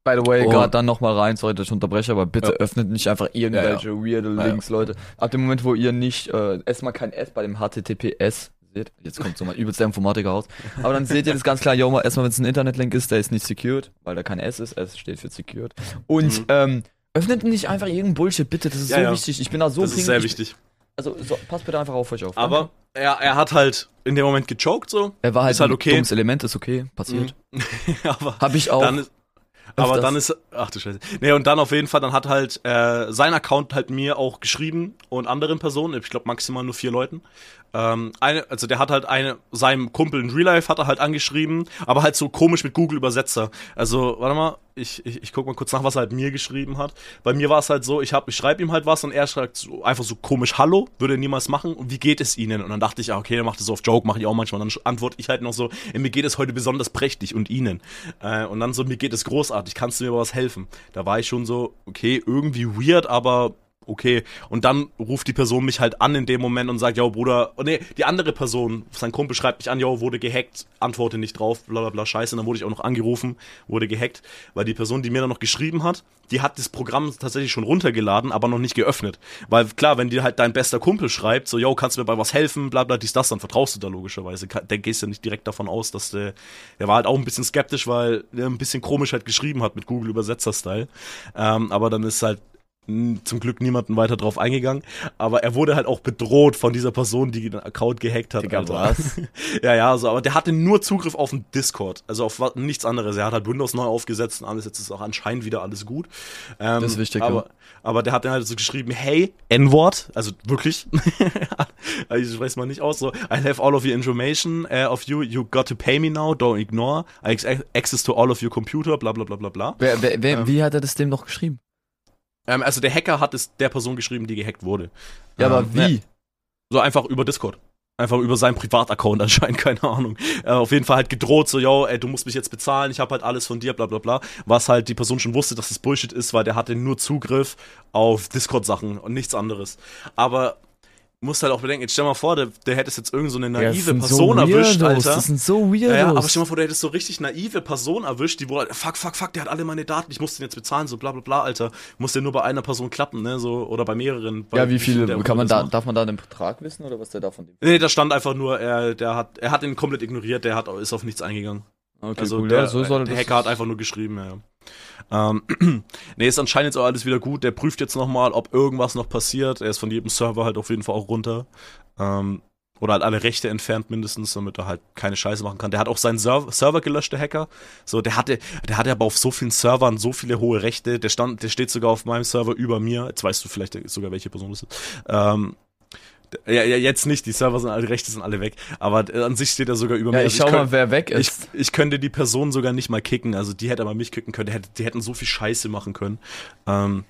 By the way, Oh. gerade dann nochmal rein, sorry, dass ich unterbreche, aber bitte Ja. öffnet nicht einfach irgendwelche weirde Ja, Links, Leute. Ab dem Moment, wo ihr nicht, äh, erstmal kein S bei dem HTTPS seht, jetzt kommt so mal übelst der Informatiker raus, aber dann seht ihr das ganz klar, yo, mal erstmal, wenn es ein Internetlink ist, der ist nicht secured, weil da kein S ist, S steht für secured. Und, Mhm. ähm, öffnet nicht einfach irgendeinen Bullshit, bitte, das ist Ja, so ja. wichtig, ich bin da so das ist sehr ich- wichtig. Also, so, passt bitte einfach auf euch auf. Aber er, er hat halt in dem Moment gechoked so. er war halt, ist halt ein okay. dummes Element, ist okay, passiert. [LAUGHS] aber Hab ich auch. dann ist, aber dann ist, ach du Scheiße. Nee, und dann auf jeden Fall, dann hat halt äh, sein Account halt mir auch geschrieben und anderen Personen, ich glaube maximal nur vier Leuten. Ähm, eine, also der hat halt eine, seinem Kumpel in Real Life hat er halt angeschrieben, aber halt so komisch mit Google Übersetzer. Also, warte mal, ich, ich, ich guck mal kurz nach, was er halt mir geschrieben hat. Bei mir war es halt so, ich ich schreibe ihm halt was und er schreibt so, einfach so komisch Hallo, würde er niemals machen und wie geht es Ihnen? Und dann dachte ich, ah, okay, er macht das so auf Joke, mache ich auch manchmal. Dann antworte ich halt noch so, "Ey, mir geht es heute besonders prächtig und Ihnen. Äh, und dann so, mir geht es großartig, kannst du mir was helfen? Da war ich schon so, okay, irgendwie weird, aber okay. Und dann ruft die Person mich halt an in dem Moment und sagt, ja, Bruder, oh nee, die andere Person, sein Kumpel schreibt mich an, ja, wurde gehackt, antworte nicht drauf, bla bla bla, scheiße. Und dann wurde ich auch noch angerufen, wurde gehackt, weil die Person, die mir dann noch geschrieben hat, die hat das Programm tatsächlich schon runtergeladen, aber noch nicht geöffnet. Weil klar, wenn dir halt dein bester Kumpel schreibt, so, yo, kannst du mir bei was helfen, bla bla, dies, das, dann vertraust du da logischerweise. Der gehst ja nicht direkt davon aus, dass der, der war halt auch ein bisschen skeptisch, weil der ein bisschen komisch halt geschrieben hat mit Google Übersetzer-Style. Ähm, aber dann ist halt zum Glück niemanden weiter drauf eingegangen, aber er wurde halt auch bedroht von dieser Person, die den Account gehackt hat. Digga, Alter. was? [LAUGHS] ja, ja, so, aber der hatte nur Zugriff auf den Discord, also auf nichts anderes. Er hat halt Windows neu aufgesetzt und alles, jetzt ist auch anscheinend wieder alles gut. Ähm, Das ist wichtig, aber, aber der hat dann halt so geschrieben, hey, N-Wort, also wirklich, [LAUGHS] ich weiß mal nicht aus, so, I have all of your information uh, of you, you got to pay me now, don't ignore, I access to all of your computer, bla bla bla bla bla. Wer, wer, wer, Ähm. wie hat er das dem noch geschrieben? Ähm, also der Hacker hat es der Person geschrieben, die gehackt wurde. Ja, Ähm, aber wie? So einfach über Discord. Einfach über seinen Privataccount [LAUGHS] anscheinend, keine Ahnung. Äh, auf jeden Fall halt gedroht, so, yo, ey, du musst mich jetzt bezahlen, ich habe halt alles von dir, bla bla bla. Was halt die Person schon wusste, dass das Bullshit ist, weil der hatte nur Zugriff auf Discord-Sachen und nichts anderes. Aber musst halt auch bedenken, jetzt stell mal vor, der, der hätte jetzt irgend so eine Ja, naive sind Person so erwischt, Alter. Das sind so Weirdos. Ja, ja, aber stell mal vor, du hättest so richtig naive Person erwischt, die wohl, fuck, fuck, fuck, der hat alle meine Daten, ich muss den jetzt bezahlen, so bla bla bla, Alter. Muss der nur bei einer Person klappen, ne, so, oder bei mehreren. ja, Bei- wie viele, der kann man da, macht. darf man da den Betrag wissen oder was der da von dem? Nee, da stand einfach nur, er, der hat, er hat ihn komplett ignoriert, der hat, ist auf nichts eingegangen. Okay, also cool, der, ja, so soll der das. Hacker hat einfach nur geschrieben, ja. Ähm, [CLEARS THROAT] nee, ist anscheinend jetzt auch alles wieder gut. Der prüft jetzt nochmal, ob irgendwas noch passiert. Er ist von jedem Server halt auf jeden Fall auch runter. Ähm, oder halt alle Rechte entfernt mindestens, damit er halt keine Scheiße machen kann. Der hat auch seinen Server, Server gelöscht, der Hacker. So, der hatte, der hatte aber auf so vielen Servern so viele hohe Rechte. Der stand, der steht sogar auf meinem Server über mir. Jetzt weißt du vielleicht sogar, welche Person das ist. Ähm, ja, ja, jetzt nicht, die Server sind alle, Rechte sind alle weg, aber äh, an sich steht er sogar über Ja, mir. ich Also schau könnt- mal, wer weg ich, ist. ich könnte die Person sogar nicht mal kicken. Also die hätte aber mich kicken können. Die, hätte, die hätten so viel Scheiße machen können. Ähm,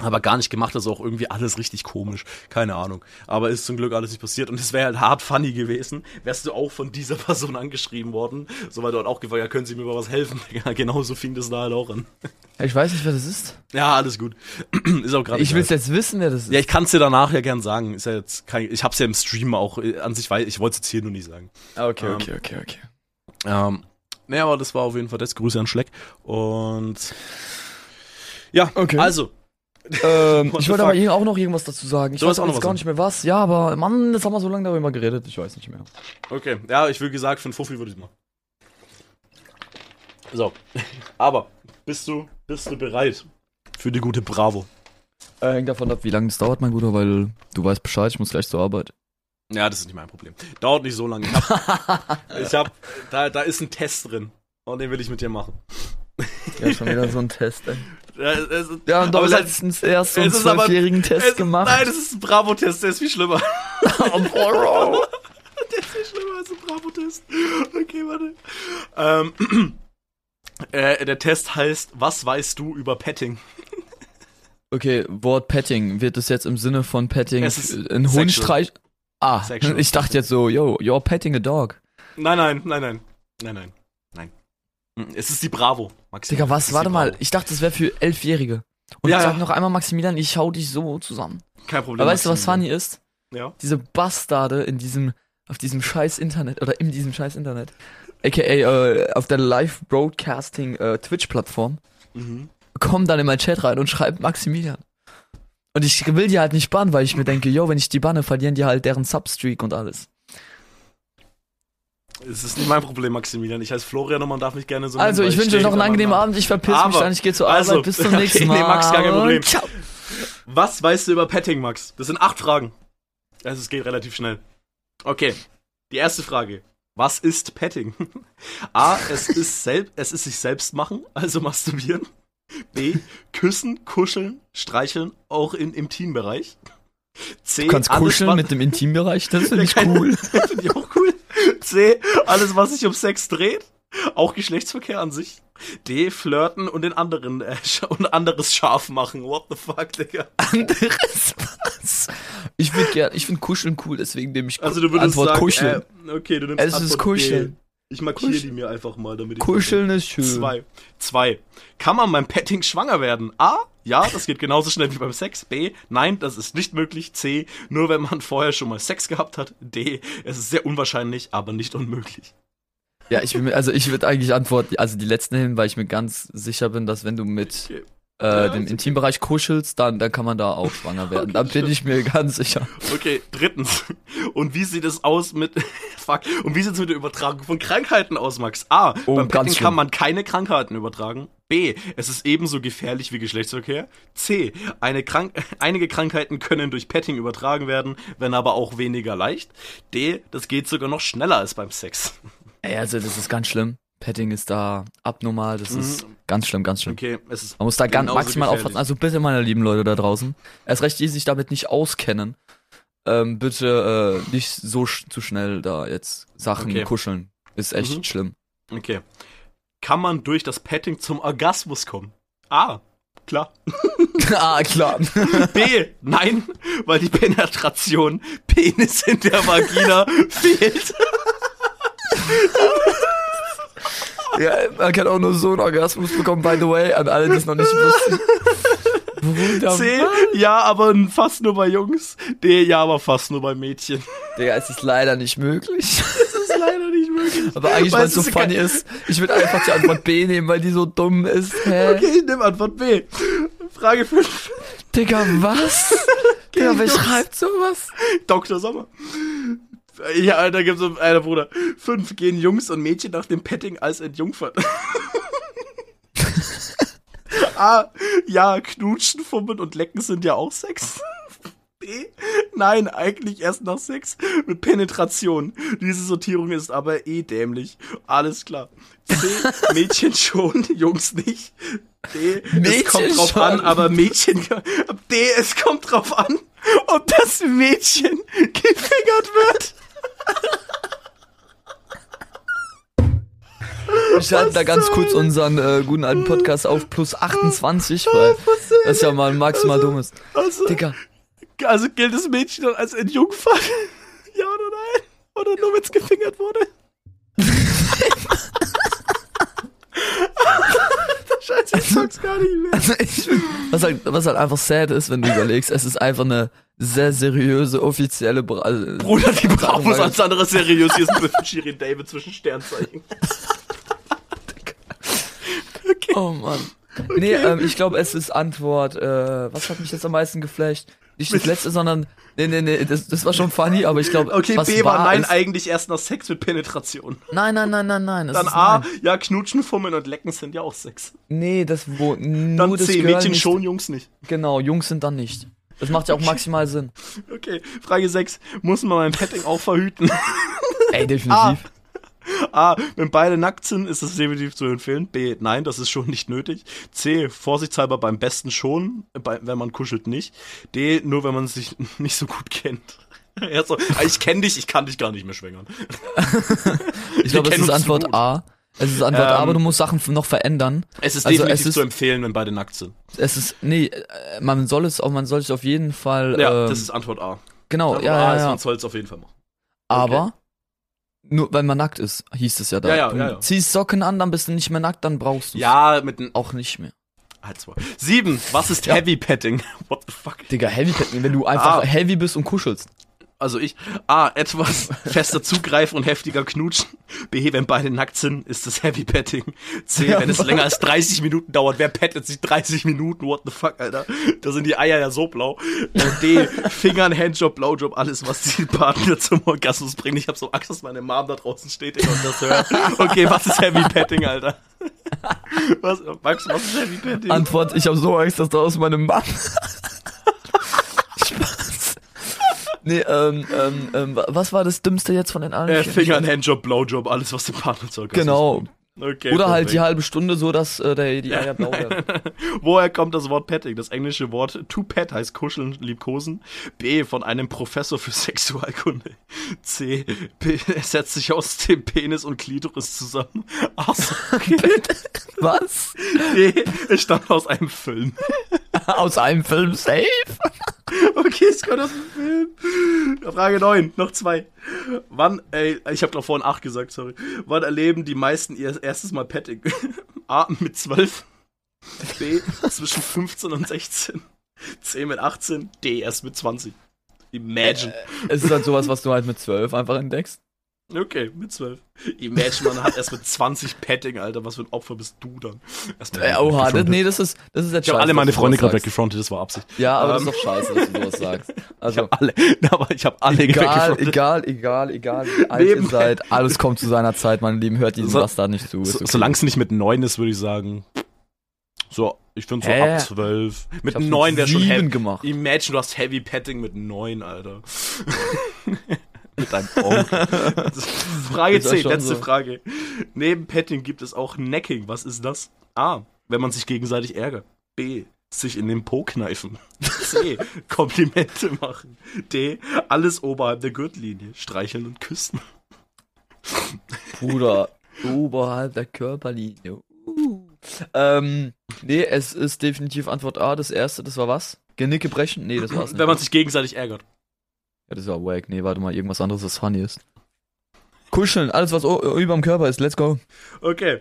aber gar nicht gemacht, also auch irgendwie alles richtig komisch. Keine Ahnung. Aber ist zum Glück alles nicht passiert. Und es wäre halt hart funny gewesen, wärst du auch von dieser [LAUGHS] Person angeschrieben worden. So weil du halt auch gefragt, ja, können Sie mir mal was helfen? [LAUGHS] Ja, genauso fing das da halt auch an. Ich weiß nicht, wer das ist. Ja, alles gut. [CLEARS THROAT] ist auch gerade Ich will's jetzt wissen, wer das ist. Ja, ich kann es dir danach ja gern sagen. Ist ja jetzt kein, ich hab's ja im Stream auch äh, an sich, weil ich wollte es jetzt hier nur nicht sagen. Ah, okay, Ähm, okay, okay, okay. Ähm, naja, aber das war auf jeden Fall das. Grüße an Schleck. Und ja, Okay. also, Ähm, [LAUGHS] ich wollte aber hier auch noch irgendwas dazu sagen. Ich Du weiß auch jetzt gar nicht mehr was. Ja, aber Mann, jetzt haben wir so lange darüber geredet. Ich weiß nicht mehr. okay. Ja, ich will gesagt, für einen Fuffi würde ich machen. So, [LAUGHS] aber bist du, bist du bereit für die gute Bravo? Äh, hängt davon ab, wie lange es dauert, mein Guter, weil du weißt Bescheid, ich muss gleich zur Arbeit. Ja, das ist nicht mein Problem. Dauert nicht so lange. Ich hab, [LAUGHS] ich hab da, da ist ein Test drin. Und den will ich mit dir machen. Ja, schon wieder so ein Test, ey. Ja, es, es, Wir haben doch es ist- letztens erst so einen es ist zwölfjährigen es, Test gemacht. Nein, das ist ein Bravo-Test, der ist viel schlimmer. [LAUGHS] Oh, Bro. [LAUGHS] Der ist viel schlimmer als ein Bravo-Test. Okay, warte. Ähm, [CLEARS THROAT] äh, der Test heißt, was weißt du über Petting? [LAUGHS] Okay, Wort Petting. Wird das jetzt im Sinne von Petting Es ist ein Hund streich... Ah, Sexual. ich dachte jetzt so, yo, you're petting a dog. Nein, nein, nein, nein. Nein, nein. Nein. Es ist die Bravo, Maximilian. Digga, was? Warte mal, ich dachte, das wäre für Elfjährige. Und Ja, sag ja. noch einmal, Maximilian, ich schau dich so zusammen. Kein Problem. Aber weißt du, was funny ist? Ja. Diese Bastarde in diesem, auf diesem scheiß Internet, oder in diesem scheiß Internet, aka äh, auf der Live-Broadcasting äh, Twitch-Plattform, Mhm. kommen dann in meinen Chat rein und schreiben Maximilian. Und ich will die halt nicht bannen, weil ich mir denke, yo, wenn ich die banne, verlieren die halt deren Substreak und alles. Es ist nicht mein Problem, Maximilian. Ich heiße Florian und man darf mich gerne so Also, nennen, ich wünsche euch noch einen angenehmen Abend, ich verpiss mich Aber- dann, ich gehe zur Arbeit, also, bis zum okay, nächsten [LAUGHS] nee, Mal. Max, gar kein Problem. Ciao. Was weißt du über Petting, Max? Das sind acht Fragen. Also, es geht relativ schnell. Okay. Die erste Frage. Was ist Petting? [LAUGHS] A. Es ist, selb es ist sich selbst machen, also masturbieren. B. Küssen, kuscheln, streicheln, auch in, im Teambereich. C. Du kannst kuscheln mit dem Intimbereich, das [LAUGHS] finde ich cool. Finde ich auch cool. C. Alles, was sich um Sex dreht. Auch Geschlechtsverkehr an sich. D. Flirten und den anderen äh, und anderes scharf machen. What the fuck, Digga? Anderes was? Ich finde gern, ich finde Kuscheln cool, deswegen nehme ich Also du würdest Antwort sagen, Kuscheln. Äh, okay, du nimmst es ist Antwort Kuscheln. B. Ich markiere Kusch- die mir einfach mal, damit ich Kuscheln ist schön. Zwei. Zwei. Kann man beim Petting schwanger werden? A. Ja, das geht genauso schnell wie beim Sex. B. Nein, das ist nicht möglich. C. Nur wenn man vorher schon mal Sex gehabt hat. D. Es ist sehr unwahrscheinlich, aber nicht unmöglich. Ja, ich bin, also ich würde eigentlich antworten, also die letzten hin, weil ich mir ganz sicher bin, dass wenn du mit. Äh, Ja, dem okay. Intimbereich kuschelst, dann, dann kann man da auch schwanger [LAUGHS] werden. da bin ich mir ganz sicher. Okay, drittens. [LAUGHS] Und wie sieht es aus mit, [LAUGHS] fuck, und wie sieht es mit der Übertragung von Krankheiten aus, Max? A, Oh, beim schlimm. kann man keine Krankheiten übertragen. B, es ist ebenso gefährlich wie Geschlechtsverkehr. C, eine Krank einige Krankheiten können durch Petting übertragen werden, wenn aber auch weniger leicht. D, das geht sogar noch schneller als beim Sex. Ey, also das ist ganz schlimm. Petting ist da abnormal, das ist ganz schlimm, ganz schlimm. Okay, es ist Man muss da ganz maximal gefährlich. aufpassen. Also bitte, meine lieben Leute da draußen, erst recht, die sich damit nicht auskennen, ähm, bitte äh, nicht so sch zu schnell da jetzt Sachen Okay. kuscheln. Ist echt Mhm. schlimm. Okay. Kann man durch das Petting zum Orgasmus kommen? A, klar. [LAUGHS] ah, klar. [LAUGHS] B, nein, weil die Penetration Penis in der Vagina [LAUGHS] fehlt. Ja, man kann auch nur so einen Orgasmus bekommen, by the way, an alle, die es noch nicht wussten. C, was? [LAUGHS] ja, aber fast nur bei Jungs. D, ja, aber fast nur bei Mädchen. Digga, es ist leider nicht möglich. Das ist leider nicht möglich. Aber eigentlich, Weil es es so funny ist, ich würde einfach die Antwort B nehmen, weil die so dumm ist. Hä? Okay, ich nehme Antwort B. Frage 5. Digga, was? [LAUGHS] Digga, wer schreibt sowas? Dr. Sommer. Ja, da gibt's so einer Bruder. Fünf gehen Jungs und Mädchen nach dem Petting als entjungfert. [LAUGHS] A. Ja, knutschen, fummeln und lecken sind ja auch Sex. B. Nein, eigentlich erst nach Sex mit Penetration. Diese Sortierung ist aber eh dämlich. Alles klar. C. Mädchen schon, Jungs nicht. D. es Mädchen kommt drauf schon. an, aber Mädchen. D. Es kommt drauf an, ob das Mädchen [LAUGHS] gefingert wird. Wir schalten da ganz kurz unseren äh, guten alten Podcast auf plus 28, weil das ist ja mal maximal dumm ist. Also, Digga, also gilt das Mädchen dann als entjungfert? Ja oder nein? Oder nur wenn es gefingert wurde? [LAUGHS] Scheiße, ich sag's gar nicht mehr. also [LAUGHS] ich, was, halt, was halt einfach sad ist, wenn du überlegst, es ist einfach eine sehr seriöse, offizielle Bra also, Bruder, die brauchen was weil- alles andere seriös. Hier ist ein [LAUGHS] Biffen Shirin David zwischen Sternzeichen. okay. Oh Mann. Nee, ähm, ich glaube, es ist Antwort, äh, was hat mich jetzt am meisten geflasht? Nicht das letzte, sondern, nee, nee, nee, das, das war schon funny, aber ich glaube, Okay, was B war nein, ist, eigentlich erst nach Sex mit Penetration. Nein, nein, nein, nein, nein. Dann A, nein. ja, knutschen, fummeln und lecken sind ja auch Sex. Nee, das wo nur Dann das C, Girl Mädchen nicht. schon, Jungs nicht. Genau, Jungs sind dann nicht. Das macht ja auch maximal Sinn. Okay, Frage 6. Muss man beim Petting auch verhüten? [LAUGHS] Ey, definitiv. [LAUGHS] A. A. Wenn beide nackt sind, ist das definitiv zu empfehlen. B. Nein, das ist schon nicht nötig. C. Vorsichtshalber beim besten schon, bei, wenn man kuschelt nicht. D. Nur wenn man sich [LAUGHS] nicht so gut kennt. Er so, "Ah, ich kenne dich, ich kann dich gar nicht mehr schwängern. ich glaube, kennen ist Antwort. A. Es ist Antwort A, Ähm, aber du musst Sachen noch verändern. Es ist Also, definitiv es ist- zu empfehlen, wenn beide nackt sind. Es ist, nee, äh, man soll es auch, man soll es auf jeden Fall, Ja, ähm, das ist Antwort A. genau, Antwort ja, A ja, ist, ja. man soll es auf jeden Fall machen. Aber, nur weil man nackt ist, hieß es ja da. Ja, ja, du ja, ja. ziehst Socken an, dann bist du nicht mehr nackt, dann brauchst du Ja, mit auch nicht mehr. Halt zwei. Sieben. Was ist Ja. Heavy Petting? [LAUGHS] What the fuck? Digga, Heavy Petting, wenn du einfach Ah. heavy bist und kuschelst. Also ich. A. Etwas [LAUGHS] fester zugreifen und heftiger knutschen. B. Wenn beide nackt sind, ist das Heavy Petting. C. Wenn es länger als 30 Minuten dauert. Wer pettet sich 30 Minuten? What the fuck, Alter? Da sind die Eier ja so blau. Äh, D. Fingern, Handjob, Blowjob, alles, was die Partner zum Orgasmus bringen. Ich hab so Angst, dass meine Mom da draußen steht und das hört. Okay, was ist Heavy Petting, Alter? Was, Max, was ist Heavy Petting? Antwort, ich habe so Angst, dass da aus meinem Mann. Nee, ähm, ähm, ähm, wa- was war das Dümmste jetzt von den allen? Äh? Fingern, Handjob, Blowjob, alles, was den Partner zur Orgasmus Genau. Okay, Oder halt die halbe Stunde so, dass äh, der, die Eier blau werden. [LAUGHS] Woher kommt das Wort Petting? Das englische Wort to pet heißt kuscheln, liebkosen. B. Von einem Professor für Sexualkunde. C. P es setzt sich aus dem Penis und Klitoris zusammen. [LAUGHS] Ach okay. [LAUGHS] Was? D. Es stammt aus einem Film. Aus einem Film safe? [LAUGHS] Okay, es kommt aus dem Film. Frage 9, noch zwei. Wann, ey, ich habe doch vorhin 8 gesagt, sorry. Wann erleben die meisten ihr erstes Mal Petting? [LAUGHS] A. Mit 12. B. Zwischen 15 und 16. C. Mit 18. D. Erst mit 20. Imagine. Es ist halt sowas, was du halt mit zwölf einfach entdeckst. Okay, mit 12. Imagine, man hat erst mit 20 Petting, Alter. Was für ein Opfer bist du dann? Erstmal Äh, oha, das, nee, das ist, das ist jetzt ich habe alle meine Freunde gerade weggefrontet, das war Absicht. Ja, aber Ähm, das ist doch scheiße, dass du sowas [LAUGHS] sagst. Ich Also, habe alle, [LAUGHS] aber ich habe alle egal, weggefrontet. egal, egal, egal, wie alt ihr seid, alles kommt zu seiner Zeit, mein Lieben, hört diesen So- Bastard nicht zu. ist So, okay. Solange es nicht mit 9 ist, würde ich sagen. So, ich finde so Hä? ab 12. Mit Ich hab's 9 wäre schon sieben heavy. gemacht. Imagine, du hast Heavy Petting mit 9, Alter. [LAUGHS] mit deinem Onkel. [LAUGHS] Frage Ist das 10, schon letzte so? Frage. Neben Petting gibt es auch Necking. Was ist das? A. Wenn man sich gegenseitig ärgert. B. Sich in den Po kneifen. [LAUGHS] C. Komplimente machen. D. Alles oberhalb der Gürtellinie. Streicheln und küssen. Bruder, oberhalb der Körperlinie. Uh. Ähm, nee, es ist definitiv Antwort A, das erste, das war was? Genicke brechen? Nee, das war's [CLEARS THROAT] nicht. Wenn man sich gegenseitig ärgert. Ja, das war wack. Nee, warte mal, irgendwas anderes, das funny ist. Kuscheln, alles was o- überm Körper ist, let's go. Okay.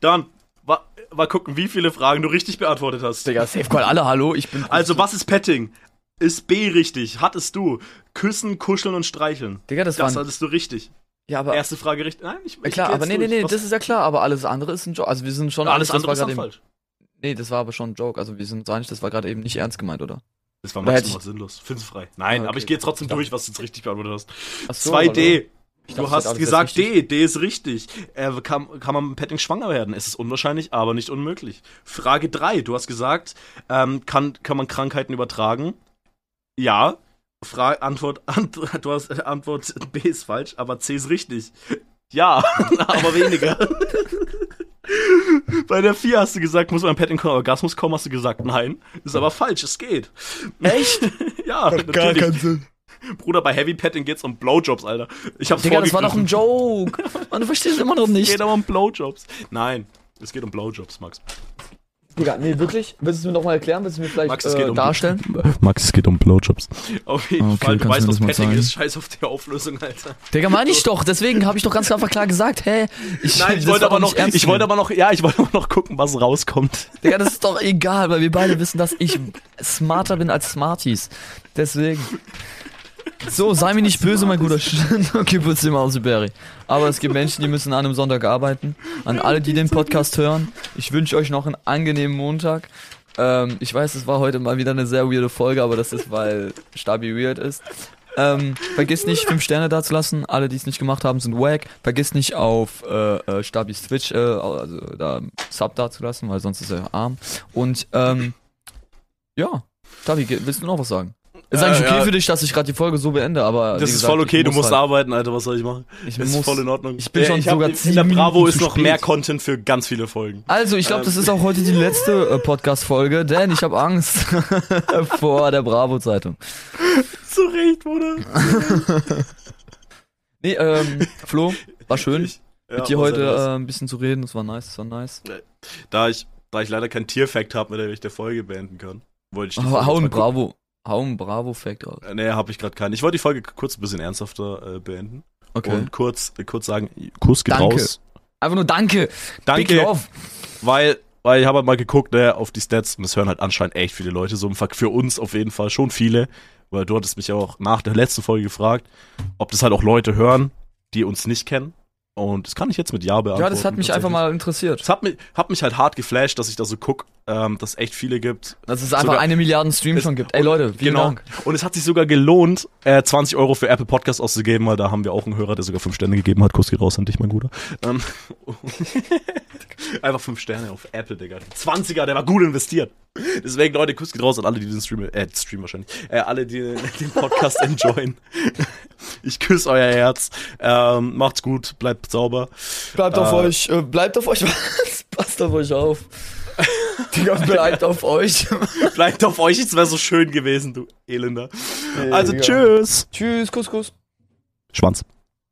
Dann, wa- mal gucken, wie viele Fragen du richtig beantwortet hast. Digga, safe call alle, hallo, ich bin... [LAUGHS] Also, was ist Petting? Ist B richtig? Hattest du? Küssen, kuscheln und streicheln. Digga, das, Das waren... hattest du richtig. Ja, aber... Erste Frage richtig. Nein, ich, Ja, ich klar, aber nee, nee, nee, Was- das ist ja klar, aber alles andere ist ein Joke. Also wir sind schon alles das andere war ist falsch. Nee, das war aber schon ein Joke. Also wir sind uns einig, das war gerade eben nicht ernst gemeint, oder? Das war maximal sinnlos. Find's frei. Nein, Ah, aber okay. ich gehe jetzt trotzdem Ich dachte- durch, was du jetzt richtig beantwortet hast. Ach so, 2D. Ich Du hast gesagt. D, D ist richtig. Äh, kann, kann man mit Petting schwanger werden? Es ist unwahrscheinlich, aber nicht unmöglich. Frage 3, du hast gesagt, ähm, kann, kann man Krankheiten übertragen? Ja. Fra Antwort, [LAUGHS] Ant du hast, äh, Antwort B ist falsch, aber C ist richtig. Ja, [LAUGHS] aber weniger. [LAUGHS] Bei der 4 hast du gesagt, muss man Petting kommen, Orgasmus kommen, hast du gesagt, nein. Ist aber falsch, es geht. Echt? [LAUGHS] ja, natürlich. Sinn. Bruder, bei Heavy Petting geht's um Blowjobs, Alter. Ich hab's Digga, das war doch ein. Joke. Man, du verstehst immer noch [LAUGHS] Es nicht. geht aber um Blowjobs. Nein, es geht um Blowjobs, Max. Digga, nee, wirklich? Willst du es mir nochmal erklären? Willst du mir vielleicht Max, es äh, um- darstellen? Max, es geht um Blowjobs. Auf jeden Okay, Fall, du weißt, was Petting ist. Scheiß auf die Auflösung, Alter. Digga, meine ich doch. Deswegen habe ich doch ganz [LAUGHS] einfach klar gesagt, hä? Ich, Nein, ich wollte aber noch, ich wollte aber noch, ja, ich wollte aber noch gucken, was rauskommt. Digga, das ist doch egal, weil wir beide wissen, dass ich smarter bin als Smarties. Deswegen. So, sei mir nicht böse, mein guter Sch- [LAUGHS] Okay, putz dir mal aus, Berry. Aber es gibt Menschen, die müssen an einem Sonntag arbeiten. An alle, die den Podcast hören, ich wünsche euch noch einen angenehmen Montag. Ähm, ich weiß, es war heute mal wieder eine sehr weirde Folge, aber das ist, weil Stabi weird ist. Ähm, vergiss nicht, 5 Sterne dazulassen. Alle, die es nicht gemacht haben, sind wack. Vergiss nicht auf äh, äh, Stabis Twitch, äh, also da Sub dazulassen, weil sonst ist er arm. Und ähm, ja, Stabi, willst du noch was sagen? Ist Äh, eigentlich okay ja. für dich, dass ich gerade die Folge so beende, aber Das ist gesagt, voll okay, du muss musst halt, arbeiten, Alter, was soll ich machen? Ich Das ist muss, voll in Ordnung. ich bin schon ich sogar In zehn der Bravo ist noch spät. mehr Content für ganz viele Folgen. Also, ich glaube, Ähm. das ist auch heute die letzte äh, Podcast-Folge, denn ich habe Angst [LAUGHS] vor der Bravo-Zeitung. Zu Recht, Bruder. Nee, ähm, Flo, war schön, Ich- ja, mit dir heute nice. äh, ein bisschen zu reden. Das war nice, das war nice. Da ich, da ich leider keinen Tierfact habe, mit dem ich der Folge beenden kann, wollte ich die Hau, Folge hau jetzt ein mal gucken. Bravo, hau ein Bravo-Fact raus. Äh, Nee, habe ich gerade keinen. Ich wollte die Folge kurz ein bisschen ernsthafter äh, beenden. Okay. Und kurz, äh, kurz sagen, Kuss geht Danke. raus. Einfach nur danke. Danke, weil, weil ich habe halt mal geguckt, ne, auf die Stats und es hören halt anscheinend echt viele Leute, so im Ver- für uns auf jeden Fall schon viele, weil du hattest mich ja auch nach der letzten Folge gefragt, ob das halt auch Leute hören, die uns nicht kennen. Und das kann ich jetzt mit Ja beantworten. Ja, das hat mich einfach mal interessiert. Es hat mich, hat mich halt hart geflasht, dass ich da so guck, ähm, dass es echt viele gibt. Dass es einfach Sogar- eine Milliarde Streams schon gibt. Ey und- Leute, vielen genau. Dank. Und es hat sich sogar gelohnt, äh, 20 Euro für Apple Podcast auszugeben, weil da haben wir auch einen Hörer, der sogar 5 Sterne gegeben hat. Kuss geht raus an dich, mein Guter. Ähm, [LAUGHS] einfach 5 Sterne auf Apple, Digga. 20er, der war gut investiert. Deswegen, Leute, Kuss geht raus an alle, die den Stream, äh, Stream wahrscheinlich, äh, alle, die den, [LAUGHS] den Podcast enjoyen. Ich küsse euer Herz. Ähm, macht's gut, bleibt sauber. Bleibt auf Äh. euch, äh, bleibt auf euch, [LAUGHS] was? Passt auf euch auf. Digga, bleibt auf euch. [LAUGHS] Bleibt auf euch, es wäre so schön gewesen, du Elender. Also, tschüss. Tschüss, Kuss, Kuss. Schwanz.